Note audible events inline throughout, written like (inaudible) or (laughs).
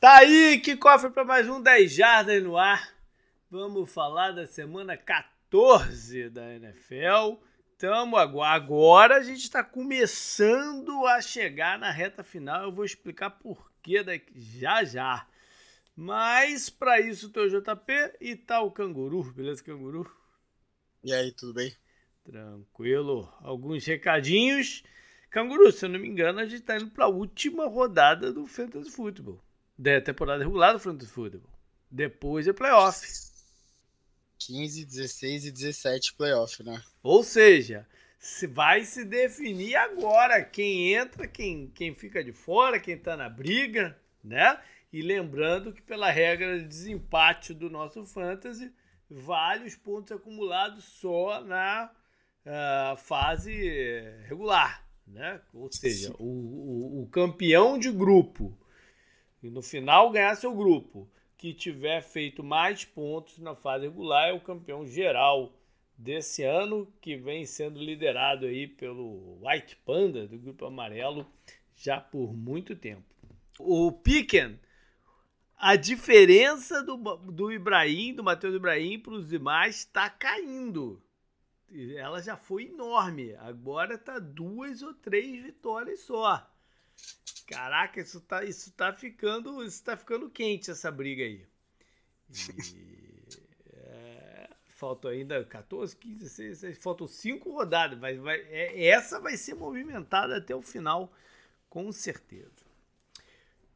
Tá aí, que cofre para mais um 10 Jardas no ar. Vamos falar da semana 14 da NFL. Tamo agora, agora a gente está começando a chegar na reta final. Eu vou explicar por que daqui já já. Mas para isso o JP e tá o Canguru, beleza, Canguru? E aí, tudo bem? Tranquilo. Alguns recadinhos. Canguru, se eu não me engano, a gente tá indo para a última rodada do Fantasy Football da temporada regular do Fantasy Football. Depois é playoff. 15, 16 e 17 playoff, né? Ou seja, se vai se definir agora quem entra, quem, quem fica de fora, quem tá na briga, né? E lembrando que pela regra de desempate do nosso fantasy, vale os pontos acumulados só na uh, fase regular, né? Ou seja, o, o, o campeão de grupo e no final ganhar seu grupo, que tiver feito mais pontos na fase regular é o campeão geral desse ano, que vem sendo liderado aí pelo White Panda do grupo amarelo já por muito tempo. O Piquen, a diferença do, do Ibrahim, do Matheus Ibrahim para os demais está caindo. Ela já foi enorme. Agora está duas ou três vitórias só. Caraca, isso tá, isso tá ficando. Isso tá ficando quente essa briga aí. E, (laughs) é, faltam ainda 14, 15, 16, 16 faltam 5 rodadas. Vai, vai, é, essa vai ser movimentada até o final, com certeza.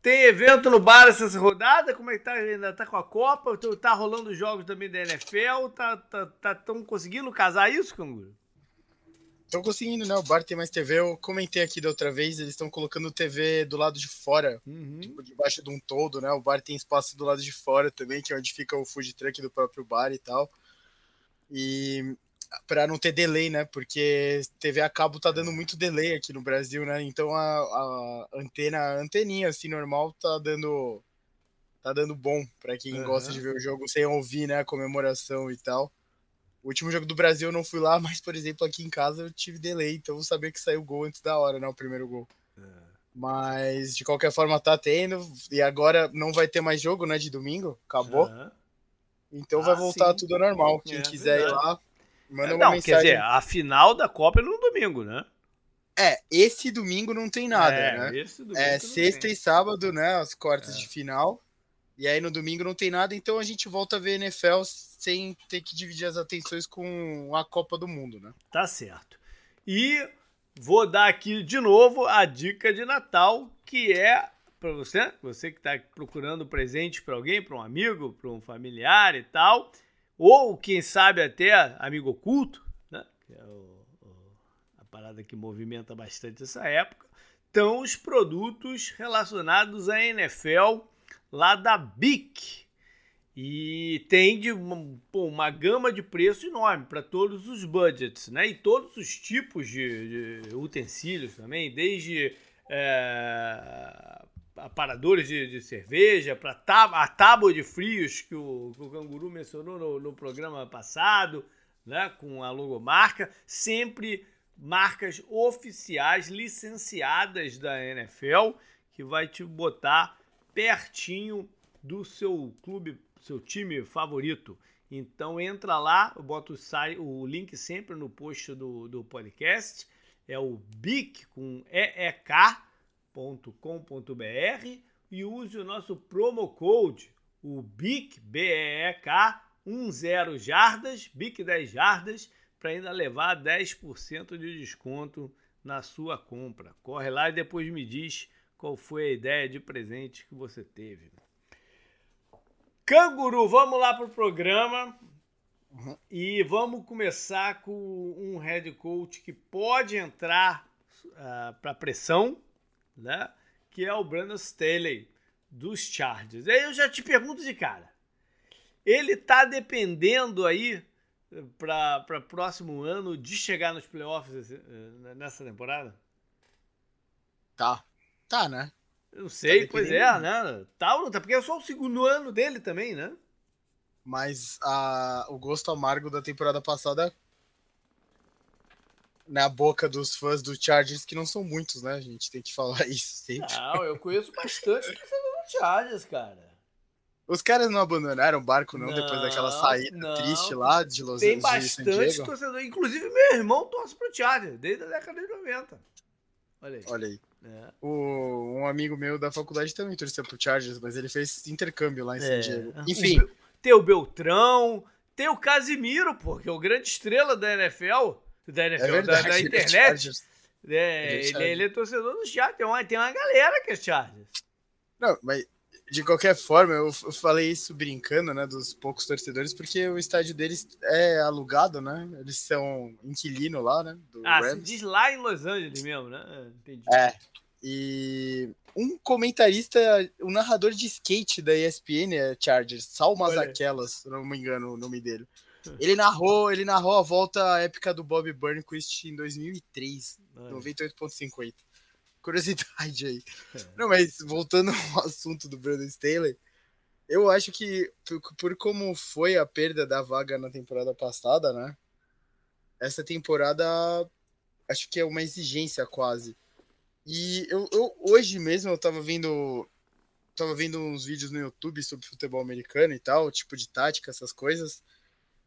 Tem evento no bar essa rodada? Como é que tá? Ainda tá com a Copa? Tá rolando jogos também da NFL? Tá, tá, tá tão conseguindo casar isso, Canguru? Estão conseguindo, né? O bar tem mais TV. Eu comentei aqui da outra vez, eles estão colocando TV do lado de fora, uhum. tipo, debaixo de um todo, né? O bar tem espaço do lado de fora também, que é onde fica o food truck do próprio bar e tal. E para não ter delay, né? Porque TV a cabo tá dando muito delay aqui no Brasil, né? Então a, a antena, a anteninha assim normal tá dando tá dando bom para quem uhum. gosta de ver o jogo sem ouvir, né, a comemoração e tal. O último jogo do Brasil eu não fui lá, (laughs) mas, por exemplo, aqui em casa eu tive delay, então eu sabia que saiu o gol antes da hora, né? O primeiro gol. É. Mas, de qualquer forma, tá tendo. E agora não vai ter mais jogo, né? De domingo. Acabou. Uhum. Então ah, vai voltar sim. tudo normal. Quem é, quiser verdade. ir lá, manda é, uma não, mensagem. Quer dizer, a final da Copa é no domingo, né? É, esse domingo não tem nada, é, né? é sexta tem. e sábado, né? As quartas é. de final. E aí no domingo não tem nada, então a gente volta a ver NFL sem ter que dividir as atenções com a Copa do Mundo, né? Tá certo. E vou dar aqui de novo a dica de Natal, que é para você, você que está procurando presente para alguém, para um amigo, para um familiar e tal, ou quem sabe até amigo oculto, né? Que é o, a parada que movimenta bastante essa época, estão os produtos relacionados à NFL lá da BIC. E tem de uma, pô, uma gama de preço enorme para todos os budgets, né? E todos os tipos de, de utensílios também, desde é, aparadores de, de cerveja, para a tábua de frios que o, que o Canguru mencionou no, no programa passado, né? Com a logomarca, sempre marcas oficiais licenciadas da NFL que vai te botar pertinho do seu clube, seu time favorito. Então entra lá, eu boto o, link sempre no post do, do podcast. É o bic com eek.com.br e use o nosso promo code, o BIC, B-E-E-K, 10 jardas, BIC 10 jardas, para ainda levar 10% de desconto na sua compra. Corre lá e depois me diz qual foi a ideia de presente que você teve. Canguru, vamos lá para o programa. Uhum. E vamos começar com um head coach que pode entrar uh, ah, para pressão, né? Que é o Brandon Staley dos Chargers. Aí eu já te pergunto de cara. Ele tá dependendo aí para próximo ano de chegar nos playoffs eh, nessa temporada? Tá. Tá, né? Eu sei, tá pois é, né? Tá ou não tá? Porque é só o segundo ano dele também, né? Mas a, o gosto amargo da temporada passada na boca dos fãs do Chargers, que não são muitos, né? A gente tem que falar (laughs) isso sempre. Não, eu conheço bastante do Chargers, cara. Os caras não abandonaram o barco, não, não depois daquela saída não. triste lá de Los Angeles. Tem bastante torcedor. Inclusive, meu irmão torce pro Chargers, desde a década de 90. Olha aí. Olha aí. É. O, um amigo meu da faculdade também torceu pro Chargers, mas ele fez intercâmbio lá em é. San Diego. Enfim. O, tem o Beltrão, tem o Casimiro, pô, que é o grande estrela da NFL, da NFL, é verdade, da, (laughs) da, internet. É, é ele, ele, é torcedor do Chargers. Tem uma, tem uma galera que é Chargers. Não, mas de qualquer forma, eu, eu falei isso brincando, né, dos poucos torcedores, porque o estádio deles é alugado, né? Eles são inquilino lá, né? ah, Rams. se diz lá em Los Angeles mesmo, né? Entendi. É. E um comentarista, o um narrador de skate da ESPN é Chargers, Sal Mazakelas, se não me engano o nome dele. Ele narrou, ele narrou a volta épica do Bob Burnquist em 2003, 98.50 curiosidade aí. É. Não, mas voltando (laughs) ao assunto do Brandon Staley, eu acho que por, como foi a perda da vaga na temporada passada, né? Essa temporada acho que é uma exigência quase. E eu, eu hoje mesmo eu tava vendo tava vendo uns vídeos no YouTube sobre futebol americano e tal, tipo de tática, essas coisas.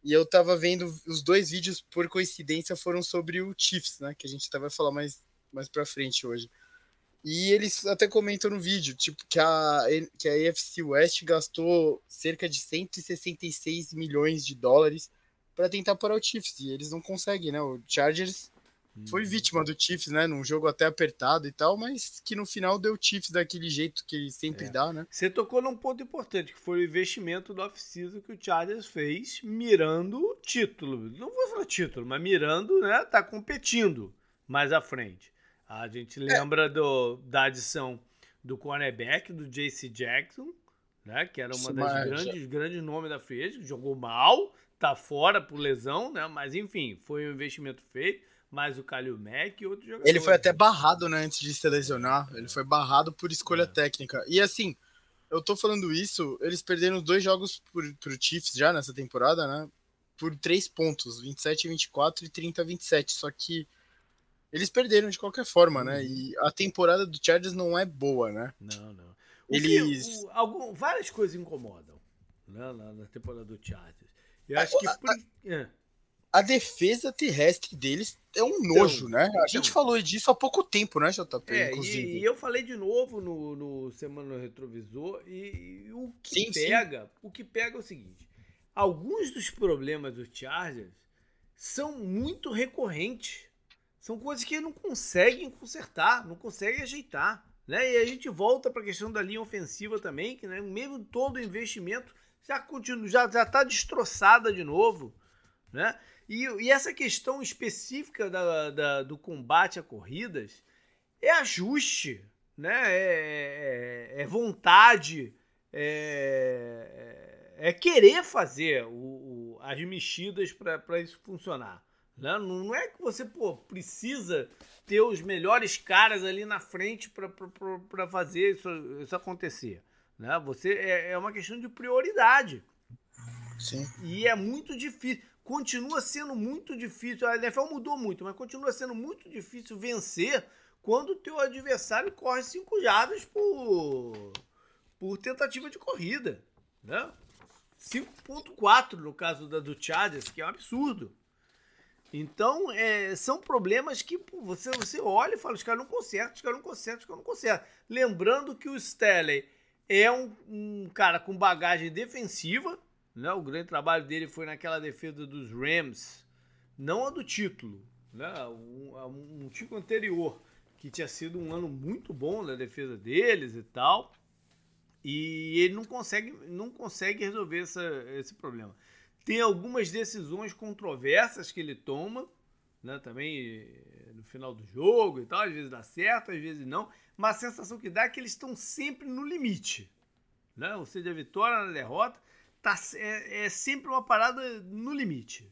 E eu tava vendo os dois vídeos por coincidência foram sobre o Chiefs, né, que a gente vai falar mais mais para frente hoje. E eles até comentam no vídeo, tipo, que a, que a AFC West gastou cerca de 166 milhões de dólares para tentar parar o Chiefs. E eles não conseguem, né? O Chargers foi uhum. vítima do Chiefs, né? Num jogo até apertado e tal, mas que no final deu Chiefs daquele jeito que ele sempre é. dá, né? Você tocou num ponto importante, que foi o investimento do off-season que o Chargers fez mirando o título. Não vou falar título, mas mirando, né? Tá competindo mais à frente. A gente lembra do, da adição do cornerback, do JC Jackson, né? Que era uma das grandes, grandes nomes da free jogou mal, tá fora por lesão, né? Mas enfim, foi um investimento feito. Mais o Kalil Mack e outro jogador. Ele foi até barrado, né, antes de se lesionar. Ele foi barrado por escolha é. técnica. E assim, eu tô falando isso, eles perderam dois jogos por, pro Chiefs já nessa temporada, né? Por três pontos, 27 24 e 30 27. Só que eles perderam de qualquer forma, né? Uhum. E a temporada do Chargers não é boa, né? Não, não. Eles. Que, o, algum, várias coisas incomodam né, na, na temporada do Chargers. Eu acho a, que. Por... A, é. a, defesa terrestre deles é um nojo, então, né? A então, gente falou disso há pouco tempo, né, JP? É, inclusive. E, e, eu falei de novo no, no Semana Retrovisor, e, e o que sim, pega, sim. o que pega é o seguinte: alguns dos problemas do Chargers são muito recorrentes. São coisas que não conseguem consertar, não conseguem ajeitar. Né? E a gente volta para a questão da linha ofensiva também, que né, mesmo todo o investimento já continua, já está destroçada de novo. Né? E, e essa questão específica da, da, do combate a corridas é ajuste, né? é, é, é vontade, é, é, querer fazer o, o, as mexidas para isso funcionar. Né? Não é que você pô, precisa ter os melhores caras ali na frente para fazer isso, isso acontecer. Né? Você é, é uma questão de prioridade. Sim. E é muito difícil. Continua sendo muito difícil. A NFL mudou muito, mas continua sendo muito difícil vencer quando o teu adversário corre 5 jardas por, por tentativa de corrida. Né? 5.4 no caso da, do Chargers, que é um absurdo. Então, é, são problemas que pô, você, você olha e fala, os caras não consertam, os caras não consertam, os caras não consertam. Lembrando que o Stanley é um, um, cara com bagagem defensiva, né? O grande trabalho dele foi naquela defesa dos Rams, não a do título, né? Um, um título anterior, que tinha sido um ano muito bom na defesa deles e tal. E ele não consegue, não consegue resolver essa, esse problema. Tem algumas decisões controversas que ele toma, né, também eh, no final do jogo e tal, às vezes dá certo, às vezes não, mas a sensação que dá é que eles estão sempre no limite. Né? Ou seja, a vitória na derrota tá, é, é sempre uma parada no limite.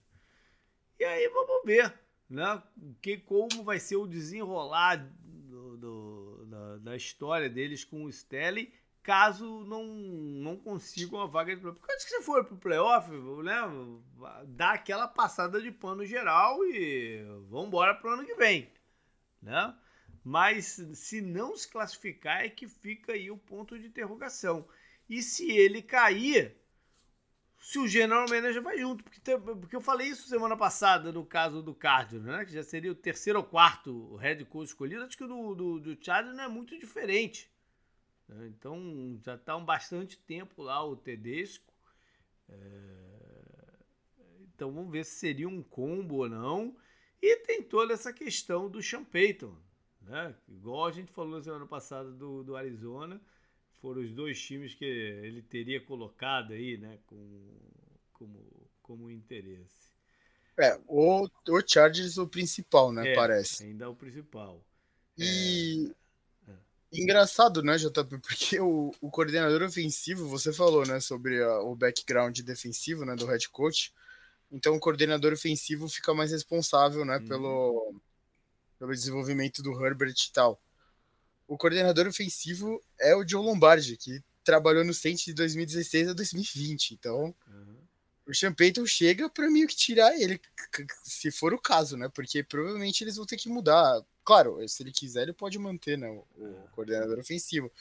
E aí vamos ver né, que, como vai ser o desenrolar do, do, da, da, história deles com o Stelly caso não, não consigam a vaga de playoff. Porque antes que você for pro playoff, né, dá aquela passada de pano geral e vamos embora pro ano que vem, né? Mas se não se classificar é que fica aí o ponto de interrogação. E se ele cair, se o general manager vai junto. Porque, porque eu falei isso semana passada no caso do Cardinals, né? Que já seria o terceiro ou quarto head coach escolhido. Acho que o do, do, do não é muito diferente. Né? Então já está um bastante tempo lá o Tedesco. É... Então vamos ver se seria um combo ou não. E tem toda essa questão do Sean Payton, né? Igual a gente falou semana passada do, do Arizona, foram os dois times que ele teria colocado aí, né? Com, como, como interesse. É, o, o Chargers o principal, né? É, parece. Ainda é o principal. E é. Engraçado, né, JP? Porque o, o coordenador ofensivo, você falou, né, sobre a, o background defensivo, né, do head coach. Então o coordenador ofensivo fica mais responsável, né, hum. pelo, pelo desenvolvimento do Herbert e tal. O coordenador ofensivo é o Joe Lombardi, que trabalhou no Saints de 2016 a 2020. Então, uhum. o Sean Payton chega para meio que tirar ele, se for o caso, né? Porque provavelmente eles vão ter que mudar. Claro, se ele quiser, ele pode manter né, o, o é. coordenador ofensivo.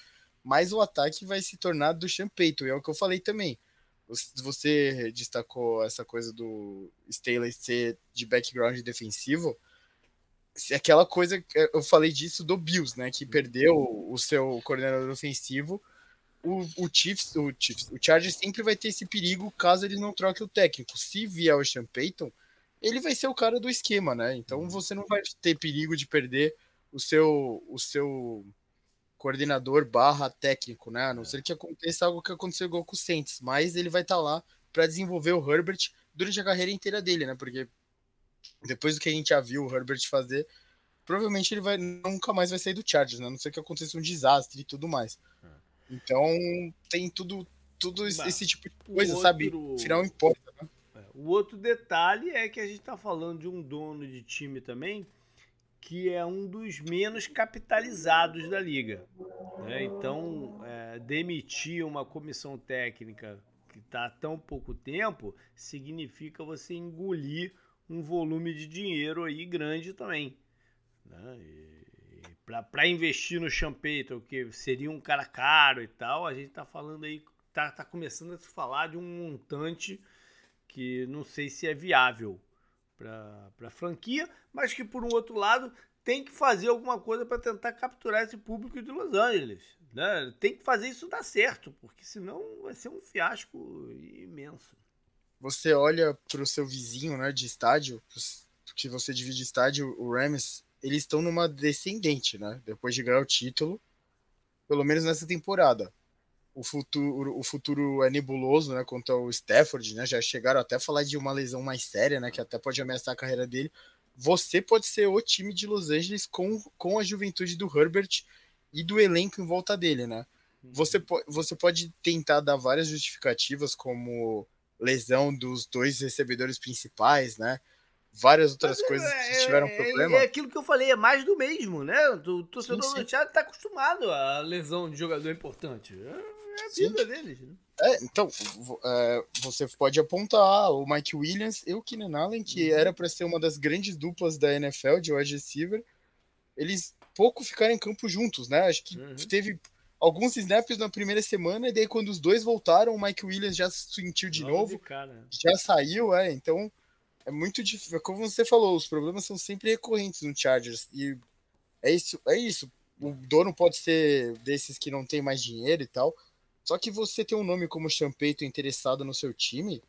Mas o ataque vai se tornar do Sean Payton, e é o que eu falei também você destacou essa coisa do Staley ser de background defensivo. Aquela coisa, eu falei disso do Bills, né? Que perdeu o seu coordenador ofensivo. O, o, Chiefs, o Chiefs, o Chargers sempre vai ter esse perigo caso ele não troque o técnico. Se vier o Sean Payton, ele vai ser o cara do esquema, né? Então uhum. você não vai ter perigo de perder o seu, o seu coordenador barra técnico, né? A não ser que aconteça algo que aconteceu igual com o Saints, mas ele vai estar tá lá para desenvolver o Herbert durante a carreira inteira dele, né? Porque depois do que a gente já viu o Herbert fazer, provavelmente ele vai nunca mais vai sair do Chargers, né? A não ser que aconteça um desastre e tudo mais. É. Então tem tudo, tudo esse tipo de coisa, outro... sabe? Final importa, né? O outro detalhe é que a gente está falando de um dono de time também que é um dos menos capitalizados da liga. Né? Então, é, demitir uma comissão técnica que está há tão pouco tempo significa você engolir um volume de dinheiro aí grande também. Né? Para investir no Champeito, que seria um cara caro e tal, a gente está falando aí, está tá começando a se falar de um montante que não sei se é viável para a franquia, mas que por um outro lado tem que fazer alguma coisa para tentar capturar esse público de Los Angeles. Né? Tem que fazer isso dar certo, porque senão vai ser um fiasco imenso. Você olha para o seu vizinho né, de estádio, que você divide estádio, o Rams, eles estão numa descendente, né? Depois de ganhar o título, pelo menos nessa temporada o futuro, o futuro é nebuloso, né, quanto ao Stafford, né, já chegaram até a falar de uma lesão mais séria, né, que até pode ameaçar a carreira dele. Você pode ser o time de Los Angeles com, com a juventude do Herbert e do elenco em volta dele, né? Você, po você pode tentar dar várias justificativas, como lesão dos dois recebedores principais, né? várias outras Mas é, coisas é, que tiveram é, problema. É aquilo que eu falei, é mais do mesmo, né? O torcedor do Thiago tá acostumado a lesão de jogador importante. É a vida deles, né? É, então, é, você pode apontar o Mike Williams e o Keenan Allen, que uhum. era para ser uma das grandes duplas da NFL de wide receiver. Eles pouco ficaram em campo juntos, né? Acho que uhum. teve alguns snaps na primeira semana, e daí quando os dois voltaram, o Mike Williams já sentiu de novo, já saiu, é, então é muito difícil. Como você falou, os problemas são sempre recorrentes no Chargers. E é isso, é isso. O dono pode ser desses que não tem mais dinheiro e tal. Só que você ter um nome como Champeito interessado no seu time,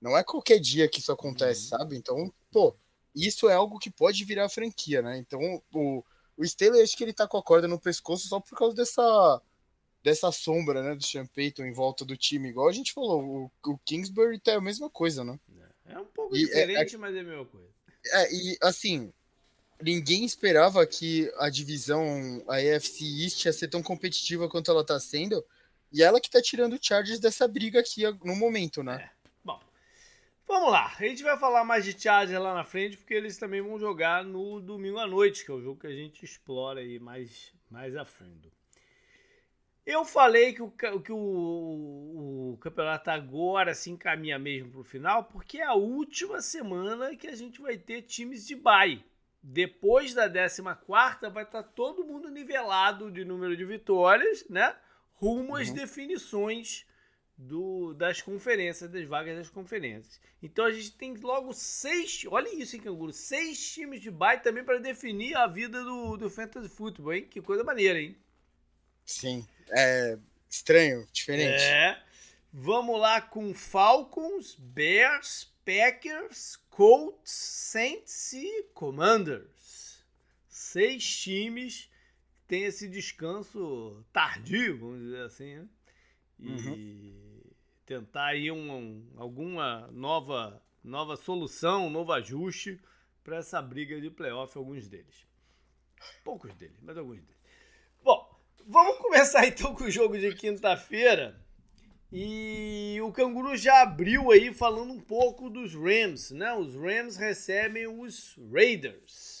não é qualquer dia que isso acontece, uhum. sabe? Então, pô, isso é algo que pode virar franquia, né? Então, o, o Steelers, acho que ele tá com a corda no pescoço só por causa dessa dessa sombra, né, do Champeito em volta do time, igual a gente falou, o, o Kingsbury tá a mesma coisa, né? É um pouco e é, diferente, é, mas é a mesma coisa. É, e assim, ninguém esperava que a divisão, a AFC East, ia ser tão competitiva quanto ela tá sendo. E ela que tá tirando o Chargers dessa briga aqui no momento, né? É. Bom, vamos lá. A gente vai falar mais de Chargers lá na frente, porque eles também vão jogar no domingo à noite, que é o jogo que a gente explora aí mais, mais a fundo. Eu falei que o, que o, o campeonato agora se encaminha mesmo para o final, porque é a última semana que a gente vai ter times de bye depois da 14 vai estar tá todo mundo nivelado de número de vitórias, né? Rumo às uhum. definições do, das conferências, das vagas das conferências. Então a gente tem logo seis, olha isso, hein, Canguru, seis times de bye também para definir a vida do, do Fantasy Football, hein? Que coisa maneira, hein? Sim, é estranho, diferente. É. Vamos lá com Falcons, Bears, Packers, Colts, Saints e Commanders. Seis times têm esse descanso tardio, vamos dizer assim, né? E uhum. tentar aí um, alguma nova, nova solução, um novo ajuste para essa briga de playoff, alguns deles. Poucos deles, mas alguns deles. Bom, vamos começar (laughs) então com o jogo de quinta-feira. E o Canguru já abriu aí falando um pouco dos Rams, né? Os Rams recebem os Raiders.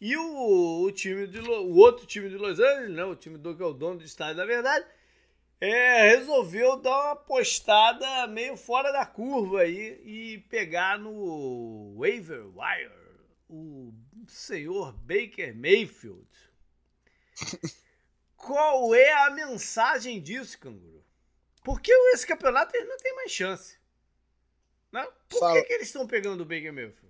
E o, o time de o outro time de Los Angeles, né? O time do que é o dono do estádio, na verdade, é, resolveu dar uma postada meio fora da curva aí e pegar no waiver wire o senhor Baker Mayfield. (laughs) Qual é a mensagem disso, Canguru? Porque esse campeonato eles não tem mais chance. Não? Por que, que eles estão pegando o Baker Mayfield?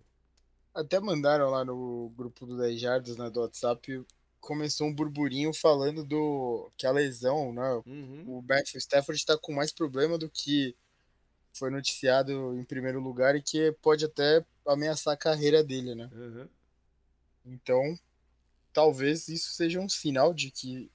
Até mandaram lá no grupo do 10 Jardas, né, do WhatsApp, começou um burburinho falando do que a lesão, né? Uhum. O Matthew Stafford está com mais problema do que foi noticiado em primeiro lugar e que pode até ameaçar a carreira dele, né? Uhum. Então, talvez isso seja um sinal de que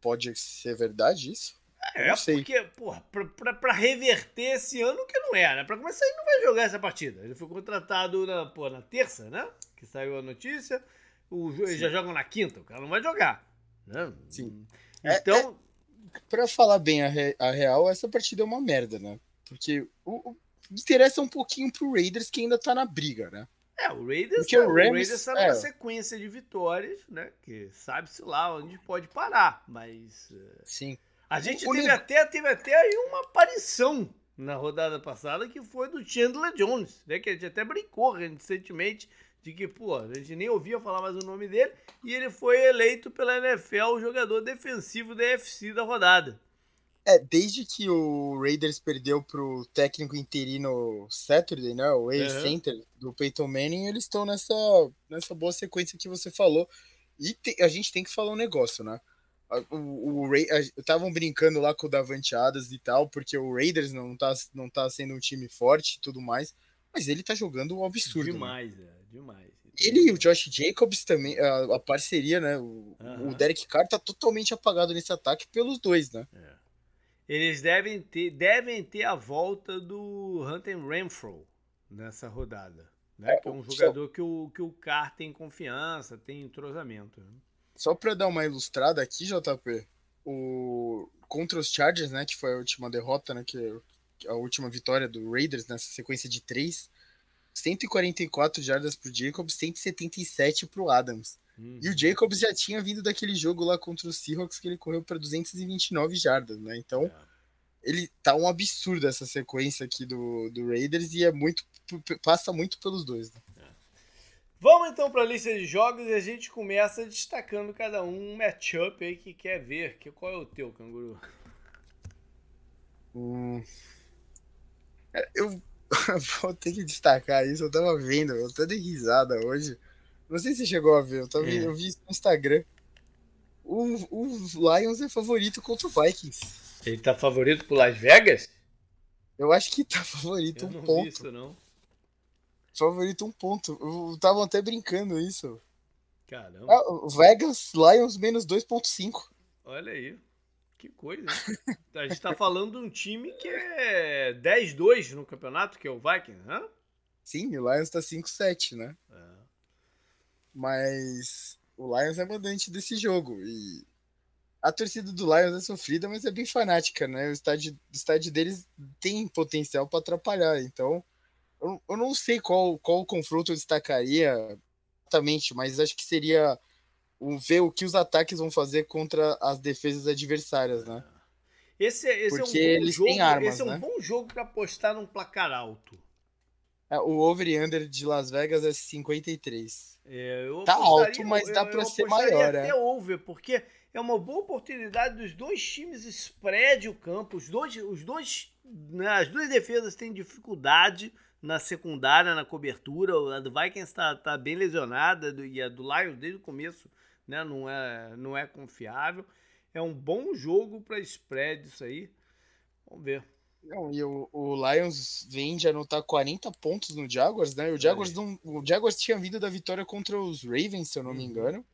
pode ser verdade isso. É, porque, porra, pra, pra, pra, reverter esse ano que não é, né? Pra começar, ele não vai jogar essa partida. Ele foi contratado na, pô, na terça, né? Que saiu a notícia. O, eles já jogam na quinta, o cara não vai jogar. Né? Sim. Então. É, é, pra falar bem a, re, a, real, essa partida é uma merda, né? Porque o, o, interessa um pouquinho pro Raiders que ainda tá na briga, né? É, o Raiders, tá, o, Rams, o Raiders tá numa é. sequência de vitórias, né? Que sabe-se lá onde pode parar, mas. Eh, Sim. A gente teve, até, teve até aí uma aparição na rodada passada que foi do Chandler Jones, né? Que a gente até brincou recentemente de que, pô, a gente nem ouvia falar mais o nome dele e ele foi eleito pela NFL o jogador defensivo da FC da rodada. É, desde que o Raiders perdeu pro técnico interino Saturday, né, o ex-center uhum. do Peyton Manning, eles estão nessa, nessa boa sequência que você falou. E te, a gente tem que falar um negócio, né? O, o estavam brincando lá com o Davante Adams e tal, porque o Raiders não tá, não tá sendo um time forte e tudo mais, mas ele tá jogando um absurdo. Né? Demais, né? é, demais. Ele e o Josh Jacobs também, a, a parceria, né? O, uhum. o, Derek Carr tá totalmente apagado nesse ataque pelos dois, né? É. Eles devem ter, devem ter a volta do Hunter Renfro nessa rodada. Né? É, que é um jogador que, o, que o Carr tem confiança, tem entrosamento. Né? Só para dar uma ilustrada aqui, JP, o contra os Chargers, né, que foi a última derrota, né, que é a última vitória do Raiders nessa sequência de três, 144 jardas pro Jacobs, 177 pro Adams. Uhum. E o Jacobs já tinha vindo daquele jogo lá contra os Seahawks que ele correu para 229 jardas, né? Então, é. ele tá um absurdo essa sequência aqui do, do Raiders e é muito passa muito pelos dois, né? Vamos então para a lista de jogos e a gente começa destacando cada um um matchup aí que quer ver. Que, qual é o teu, canguru? Hum, eu (laughs) vou ter que destacar isso, eu tava vendo, eu tô de risada hoje. Não sei se você chegou a ver, eu, tava, é. eu vi isso no Instagram. O, o Lions é favorito contra o Vikings. Ele tá favorito pro Las Vegas? Eu acho que tá favorito eu um não ponto. Vi isso, não. Favorito um ponto. Estavam até brincando isso. Caramba. Ah, Vegas Lions menos 2.5. Olha aí. Que coisa. A gente tá falando de um time que é 10-2 no campeonato, que é o Vikings, né? Sim, o Lions tá 5-7, né? É. Mas o Lions é mandante desse jogo. E a torcida do Lions é sofrida, mas é bem fanática, né? O estádio, o estádio deles tem potencial para atrapalhar. Então, eu, eu não sei qual, qual confronto eu destacaria exatamente, mas acho que seria o, ver o que os ataques vão fazer contra as defesas adversárias, né? Esse, esse Porque é um eles jogo, têm armas, esse é um né? bom jogo para apostar num placar alto. É, o over e under de Las Vegas é 53. É, tá alto, mas dá para ser maior. Até é. over, porque é uma boa oportunidade dos dois times spread o campo. Os dois, os dois, né, as duas defesas têm dificuldade na secundária, na cobertura. A do Vikings está tá bem lesionada e a do Lions desde o começo né, não, é, não é confiável. É um bom jogo para spread isso aí. Vamos ver. Não, e o, o, Lions vem de anotar 40 pontos no Jaguars, né? O Jaguars, é. não, o Jaguars tinha vindo da vitória contra os Ravens, se eu não me uhum. engano.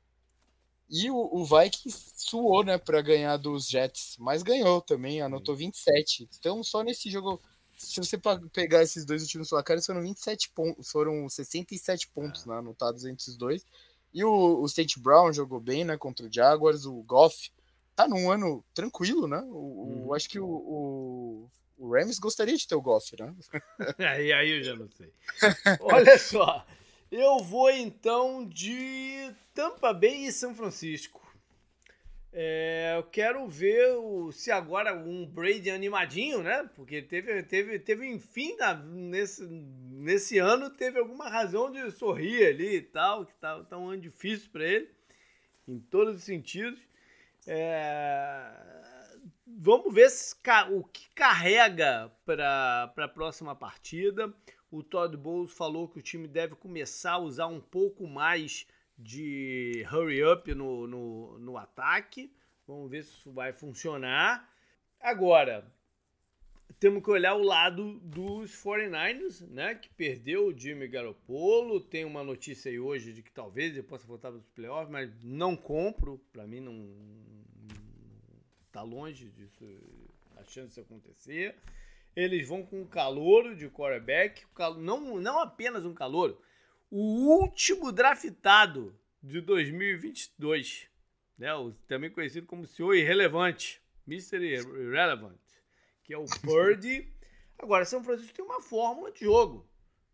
E o, o Vikings suou, né, para ganhar dos Jets, mas ganhou também, anotou 27. Então, só nesse jogo, se você pegar esses dois últimos placares, foram 27 pontos, foram 67 pontos é. né, anotados entre os dois. E o, o State Brown jogou bem, né, contra o Jaguars, o Goff tá num ano tranquilo, né? O, uhum. Acho que o, o, o, Rams gostaria de ter o Goff, né? (laughs) aí, aí eu já não sei. (laughs) Olha só, eu vou então de Tampa Bay e São Francisco. É, eu quero ver o, se agora um Brady animadinho, né? Porque teve, teve, teve enfim, nesse, nesse ano, teve alguma razão de sorrir ali e tal, que tá, tá um ano difícil para ele, em todos os sentidos. É... Vamos ver se, o que carrega para a próxima partida. O Todd Bowles falou que o time deve começar a usar um pouco mais de hurry up no, no, no ataque. Vamos ver se isso vai funcionar. Agora, temos que olhar o lado dos 49ers, né? Que perdeu o Jimmy Garoppolo. Tem uma notícia aí hoje de que talvez ele possa voltar para os playoffs, mas não compro. Para mim, não, tá longe disso, a chance de acontecer. Eles vão com um calouro de quarterback, não, não apenas um calouro, o último draftado de 2022, né? também conhecido como senhor irrelevante, Mr. Irrelevant, que é o (laughs) Purdy. Agora, São Francisco tem uma fórmula de jogo,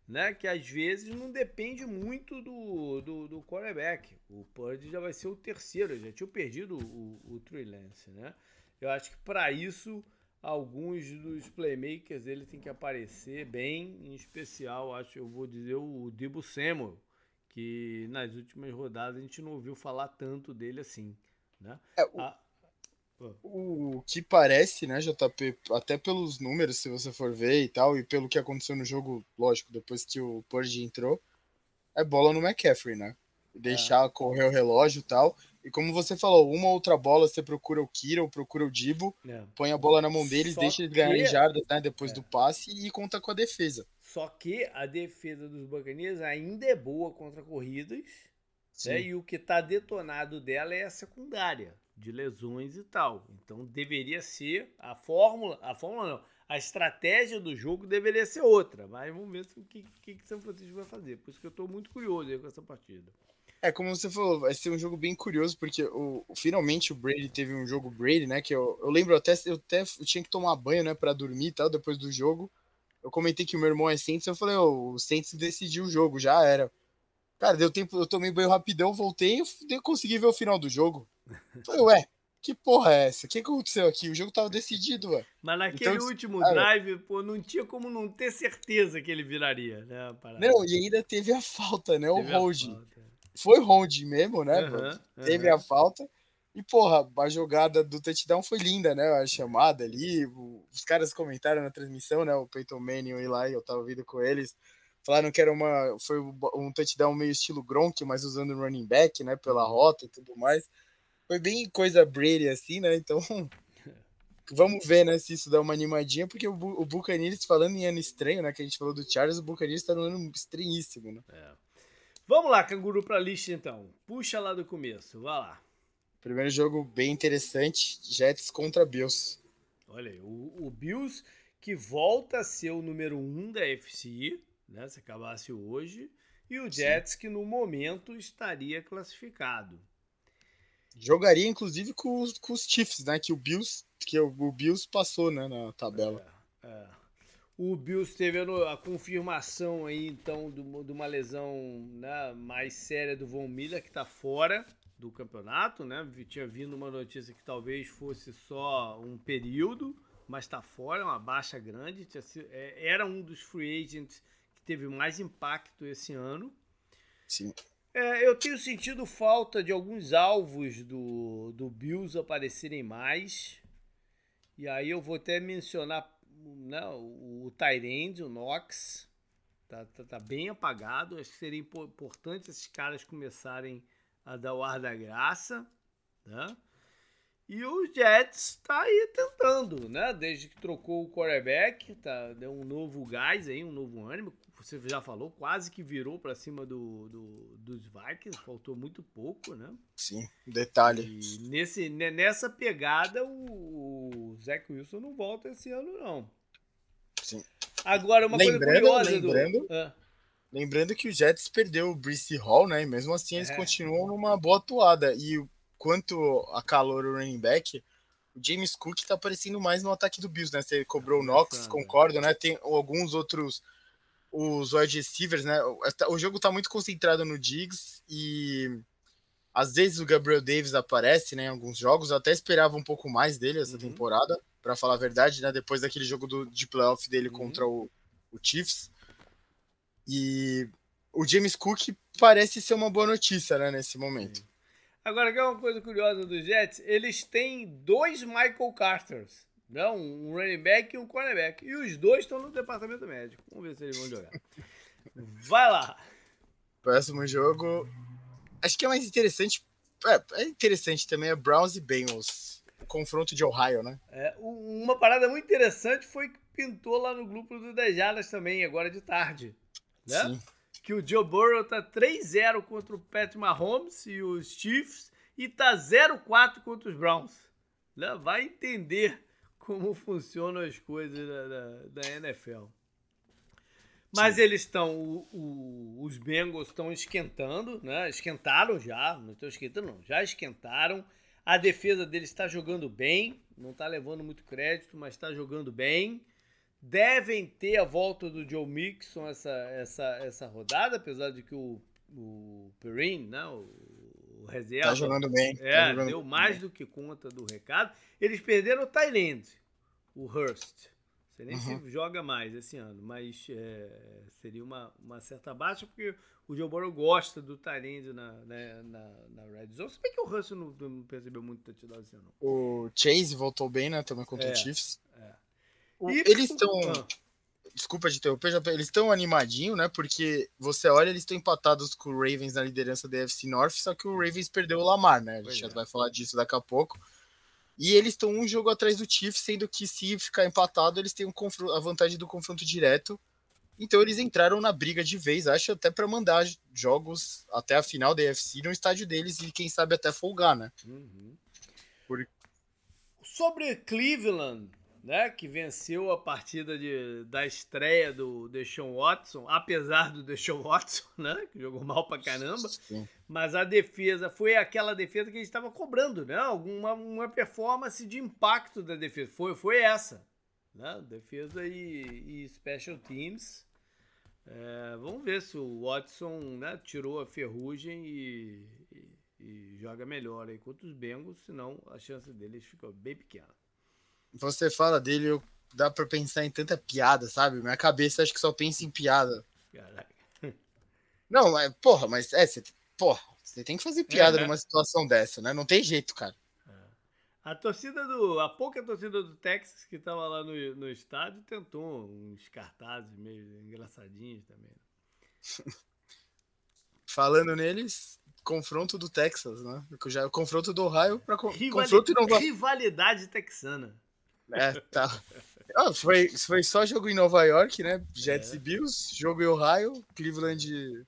né? Que às vezes não depende muito do, do, do quarterback. O Purdy já vai ser o terceiro, já tinha perdido o, o Trey Lance, né? Eu acho que para isso alguns dos playmakers dele tem que aparecer bem, em especial, acho eu vou dizer o Debo Samuel, que nas últimas rodadas a gente não ouviu falar tanto dele assim, né? É, o, a... o que parece, né, JP, até pelos números, se você for ver e tal, e pelo que aconteceu no jogo, lógico, depois que o Purge entrou, é bola no McCaffrey, né? Deixar é. correr o relógio e tal. E como você falou, uma outra bola você procura o Kira ou procura o Dibo, é. põe a bola na mão deles, Só deixa eles ganharem jardas né, depois é. do passe e conta com a defesa. Só que a defesa dos Buccaneers ainda é boa contra corridas, né, e o que está detonado dela é a secundária, de lesões e tal. Então deveria ser a fórmula, a fórmula não, a estratégia do jogo deveria ser outra, mas vamos ver o que, que, que São Francisco vai fazer. Por isso que eu estou muito curioso com essa partida. É, como você falou, vai ser um jogo bem curioso, porque o, finalmente o Brady teve um jogo Brady, né? Que eu, eu lembro até, eu até eu tinha que tomar banho, né, pra dormir e tal, depois do jogo. Eu comentei que o meu irmão é Saints, eu falei, oh, o Saints decidiu o jogo, já era. Cara, deu tempo, eu tomei banho rapidão, voltei e consegui ver o final do jogo. (laughs) Falei, ué, que porra é essa? O que aconteceu aqui? O jogo tava decidido, ué. Mas naquele então, último cara, drive, pô, não tinha como não ter certeza que ele viraria, né? Não, e ainda teve a falta, né? Teve o hold foi hold mesmo, né? Uhum, Teve uhum. a falta. E, porra, a jogada do touchdown foi linda, né? A chamada ali. Os caras comentaram na transmissão, né? O Peyton Manning e lá, eu tava ouvindo com eles. Falaram que era uma. Foi um touchdown meio estilo Gronk, mas usando running back, né? Pela uhum. rota e tudo mais. Foi bem coisa Brady, assim, né? Então. (laughs) Vamos ver, né, se isso dá uma animadinha, porque o, o Buccaneers, falando em ano estranho, né, que a gente falou do Charles, o Buccaneers tá num ano estranhíssimo, né? É. Vamos lá, canguru pra lista então. Puxa lá do começo, vai lá. Primeiro jogo bem interessante, Jets contra Bills. Olha aí, o, o Bills que volta a ser o número um da FC, né, se acabasse hoje, e o Jets Sim. que no momento estaria classificado. Jogaria inclusive com os, com os Chiefs, né, que o Bills, que o, o Bills passou, né, na tabela. É, é. O Bills teve a, confirmação aí, então, de uma lesão né, mais séria do Von Miller, que está fora do campeonato, né? Tinha vindo uma notícia que talvez fosse só um período, mas está fora, uma baixa grande. É, era um dos free agents que teve mais impacto esse ano. Sim. É, eu tenho sentido falta de alguns alvos do, do Bills aparecerem mais. E aí eu vou até mencionar né, o, Tyrande, o Knox. Tá, tá, tá, bem apagado. Acho que seria importante esses caras começarem a dar o ar da graça. Né? E o Jets tá aí tentando, né? Desde que trocou o quarterback, tá, deu um novo gás aí, um novo ânimo. Você já falou, quase que virou para cima do, do, dos Vikings, faltou muito pouco, né? Sim, detalhe. E nesse, nessa pegada, o, o Zach Wilson não volta esse ano, não. Sim. Agora, uma lembrando, coisa curiosa lembrando, do. Ah. Lembrando que o Jets perdeu o Brice Hall, né? E mesmo assim eles é. continuam numa boa atuada. E quanto a calor o running back, o James Cook tá aparecendo mais no ataque do Bills, né? Você cobrou o Knox, concordo, né? Tem alguns outros os wide receivers, né? O jogo tá muito concentrado no Diggs e às vezes o Gabriel Davis aparece, né, em alguns jogos. Eu até esperava um pouco mais dele essa uhum. temporada, para falar a verdade, né? Depois daquele jogo do, de playoff dele uhum. contra o, o Chiefs. E o James Cook parece ser uma boa notícia, né, nesse momento. Agora, que é uma coisa curiosa dos Jets, eles têm dois Michael Carters. Não, um running back e um cornerback. E os dois estão no departamento médico. Vamos ver se eles vão jogar. (laughs) Vai lá. Próximo jogo. Acho que é mais interessante. É, é interessante também, é Browns e Bengals. Confronto de Ohio, né? É, uma parada muito interessante foi que pintou lá no grupo do Dejadas também, agora de tarde. Né? Sim que o Joe Burrow tá 3-0 contra o Pat Mahomes e os Chiefs e tá 0-4 contra os Browns. Né? Vai entender como funcionam as coisas da, da, da NFL. Mas Sim. eles estão, os Bengals estão esquentando, né? Esquentaram já, não estão esquentando não, já esquentaram. A defesa deles está jogando bem, não está levando muito crédito, mas está jogando bem devem ter a volta do Joe Mixon essa, essa, essa rodada, apesar de que o, o Perrin, né, o reserva... Tá jogando bem. É, tá jogando deu mais bem. do que conta do recado. Eles perderam o Thailand, o Hurst. Você nem uhum. se joga mais esse ano, mas é, seria uma, uma certa baixa, porque o Joe Burrow gosta do Tyrande na, na, na, na Red Zone. Se bem que o Hurst não, não percebeu muito touchdown esse ano. O Chase voltou bem, né? Também contra é, o Chiefs. É. E eles estão. Desculpa de interromper, eles estão animadinhos, né? Porque você olha, eles estão empatados com o Ravens na liderança da FC North, só que o Ravens perdeu o Lamar, né? A gente já é. vai falar disso daqui a pouco. E eles estão um jogo atrás do Chiefs, sendo que se ficar empatado, eles têm um a vantagem do confronto direto. Então eles entraram na briga de vez, acho até para mandar jogos até a final da AFC no estádio deles e quem sabe até folgar, né? Uhum. Por... Sobre Cleveland, né, que venceu a partida de, da estreia do Deshaun Watson, apesar do Deshaun Watson, né, que jogou mal pra caramba, Sim. mas a defesa foi aquela defesa que a gente estava cobrando, né, alguma uma performance de impacto da defesa, foi, foi essa, né, defesa e, e special teams, é, vamos ver se o Watson né, tirou a ferrugem e, e, e joga melhor aí contra os Bengals, senão a chance deles ficou bem pequena você fala dele, eu, dá pra pensar em tanta piada, sabe? Minha cabeça acho que só pensa em piada. Caraca. Não, mas, porra, mas é, você, porra, você tem que fazer piada é, numa situação dessa, né? Não tem jeito, cara. É. A torcida do. A pouca torcida do Texas que tava lá no, no estádio tentou uns cartazes meio engraçadinhos também. (laughs) Falando neles, confronto do Texas, né? Já, confronto do Ohio para confronto Nova... Rivalidade texana. É, tá. Oh, foi, foi só jogo em Nova York, né? Jets é. e Bills, jogo em Ohio, Cleveland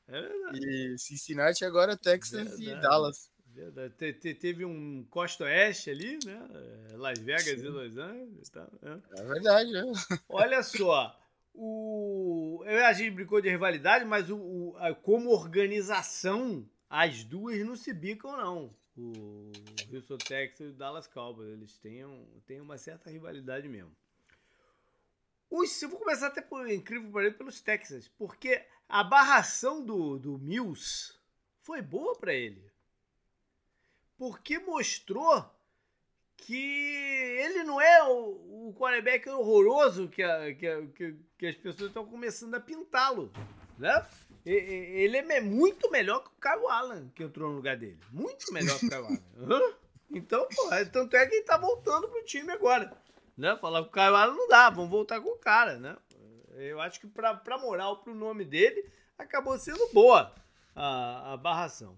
é e Cincinnati, agora Texas verdade. e Dallas. Verdade. Te, te, teve um Costa Oeste ali, né? É, Las Vegas Sim. e Los Angeles. Tá, é. é verdade, né? Olha só. O, a gente brincou de rivalidade, mas o, o como organização, as duas não se bicam, não o Houston Texas e o Dallas Cowboys. Eles têm, têm uma certa rivalidade mesmo. Os, eu vou começar até por incrível para pelos Texas, porque a barração do, do Mills foi boa para ele. Porque mostrou que ele não é o, o quarterback horroroso que, a, que, a, que, que, as pessoas estão começando a pintá-lo, né? Ele é muito melhor que o Kyle Allen, que entrou no lugar dele. Muito melhor que o Kyle Allen. (laughs) Então, é, tanto é que ele tá voltando pro time agora. Né? Falar que o Kyle Allen não dá, vamos voltar com o cara, né? Eu acho que pra, pra moral, pro nome dele, acabou sendo boa a, a barração.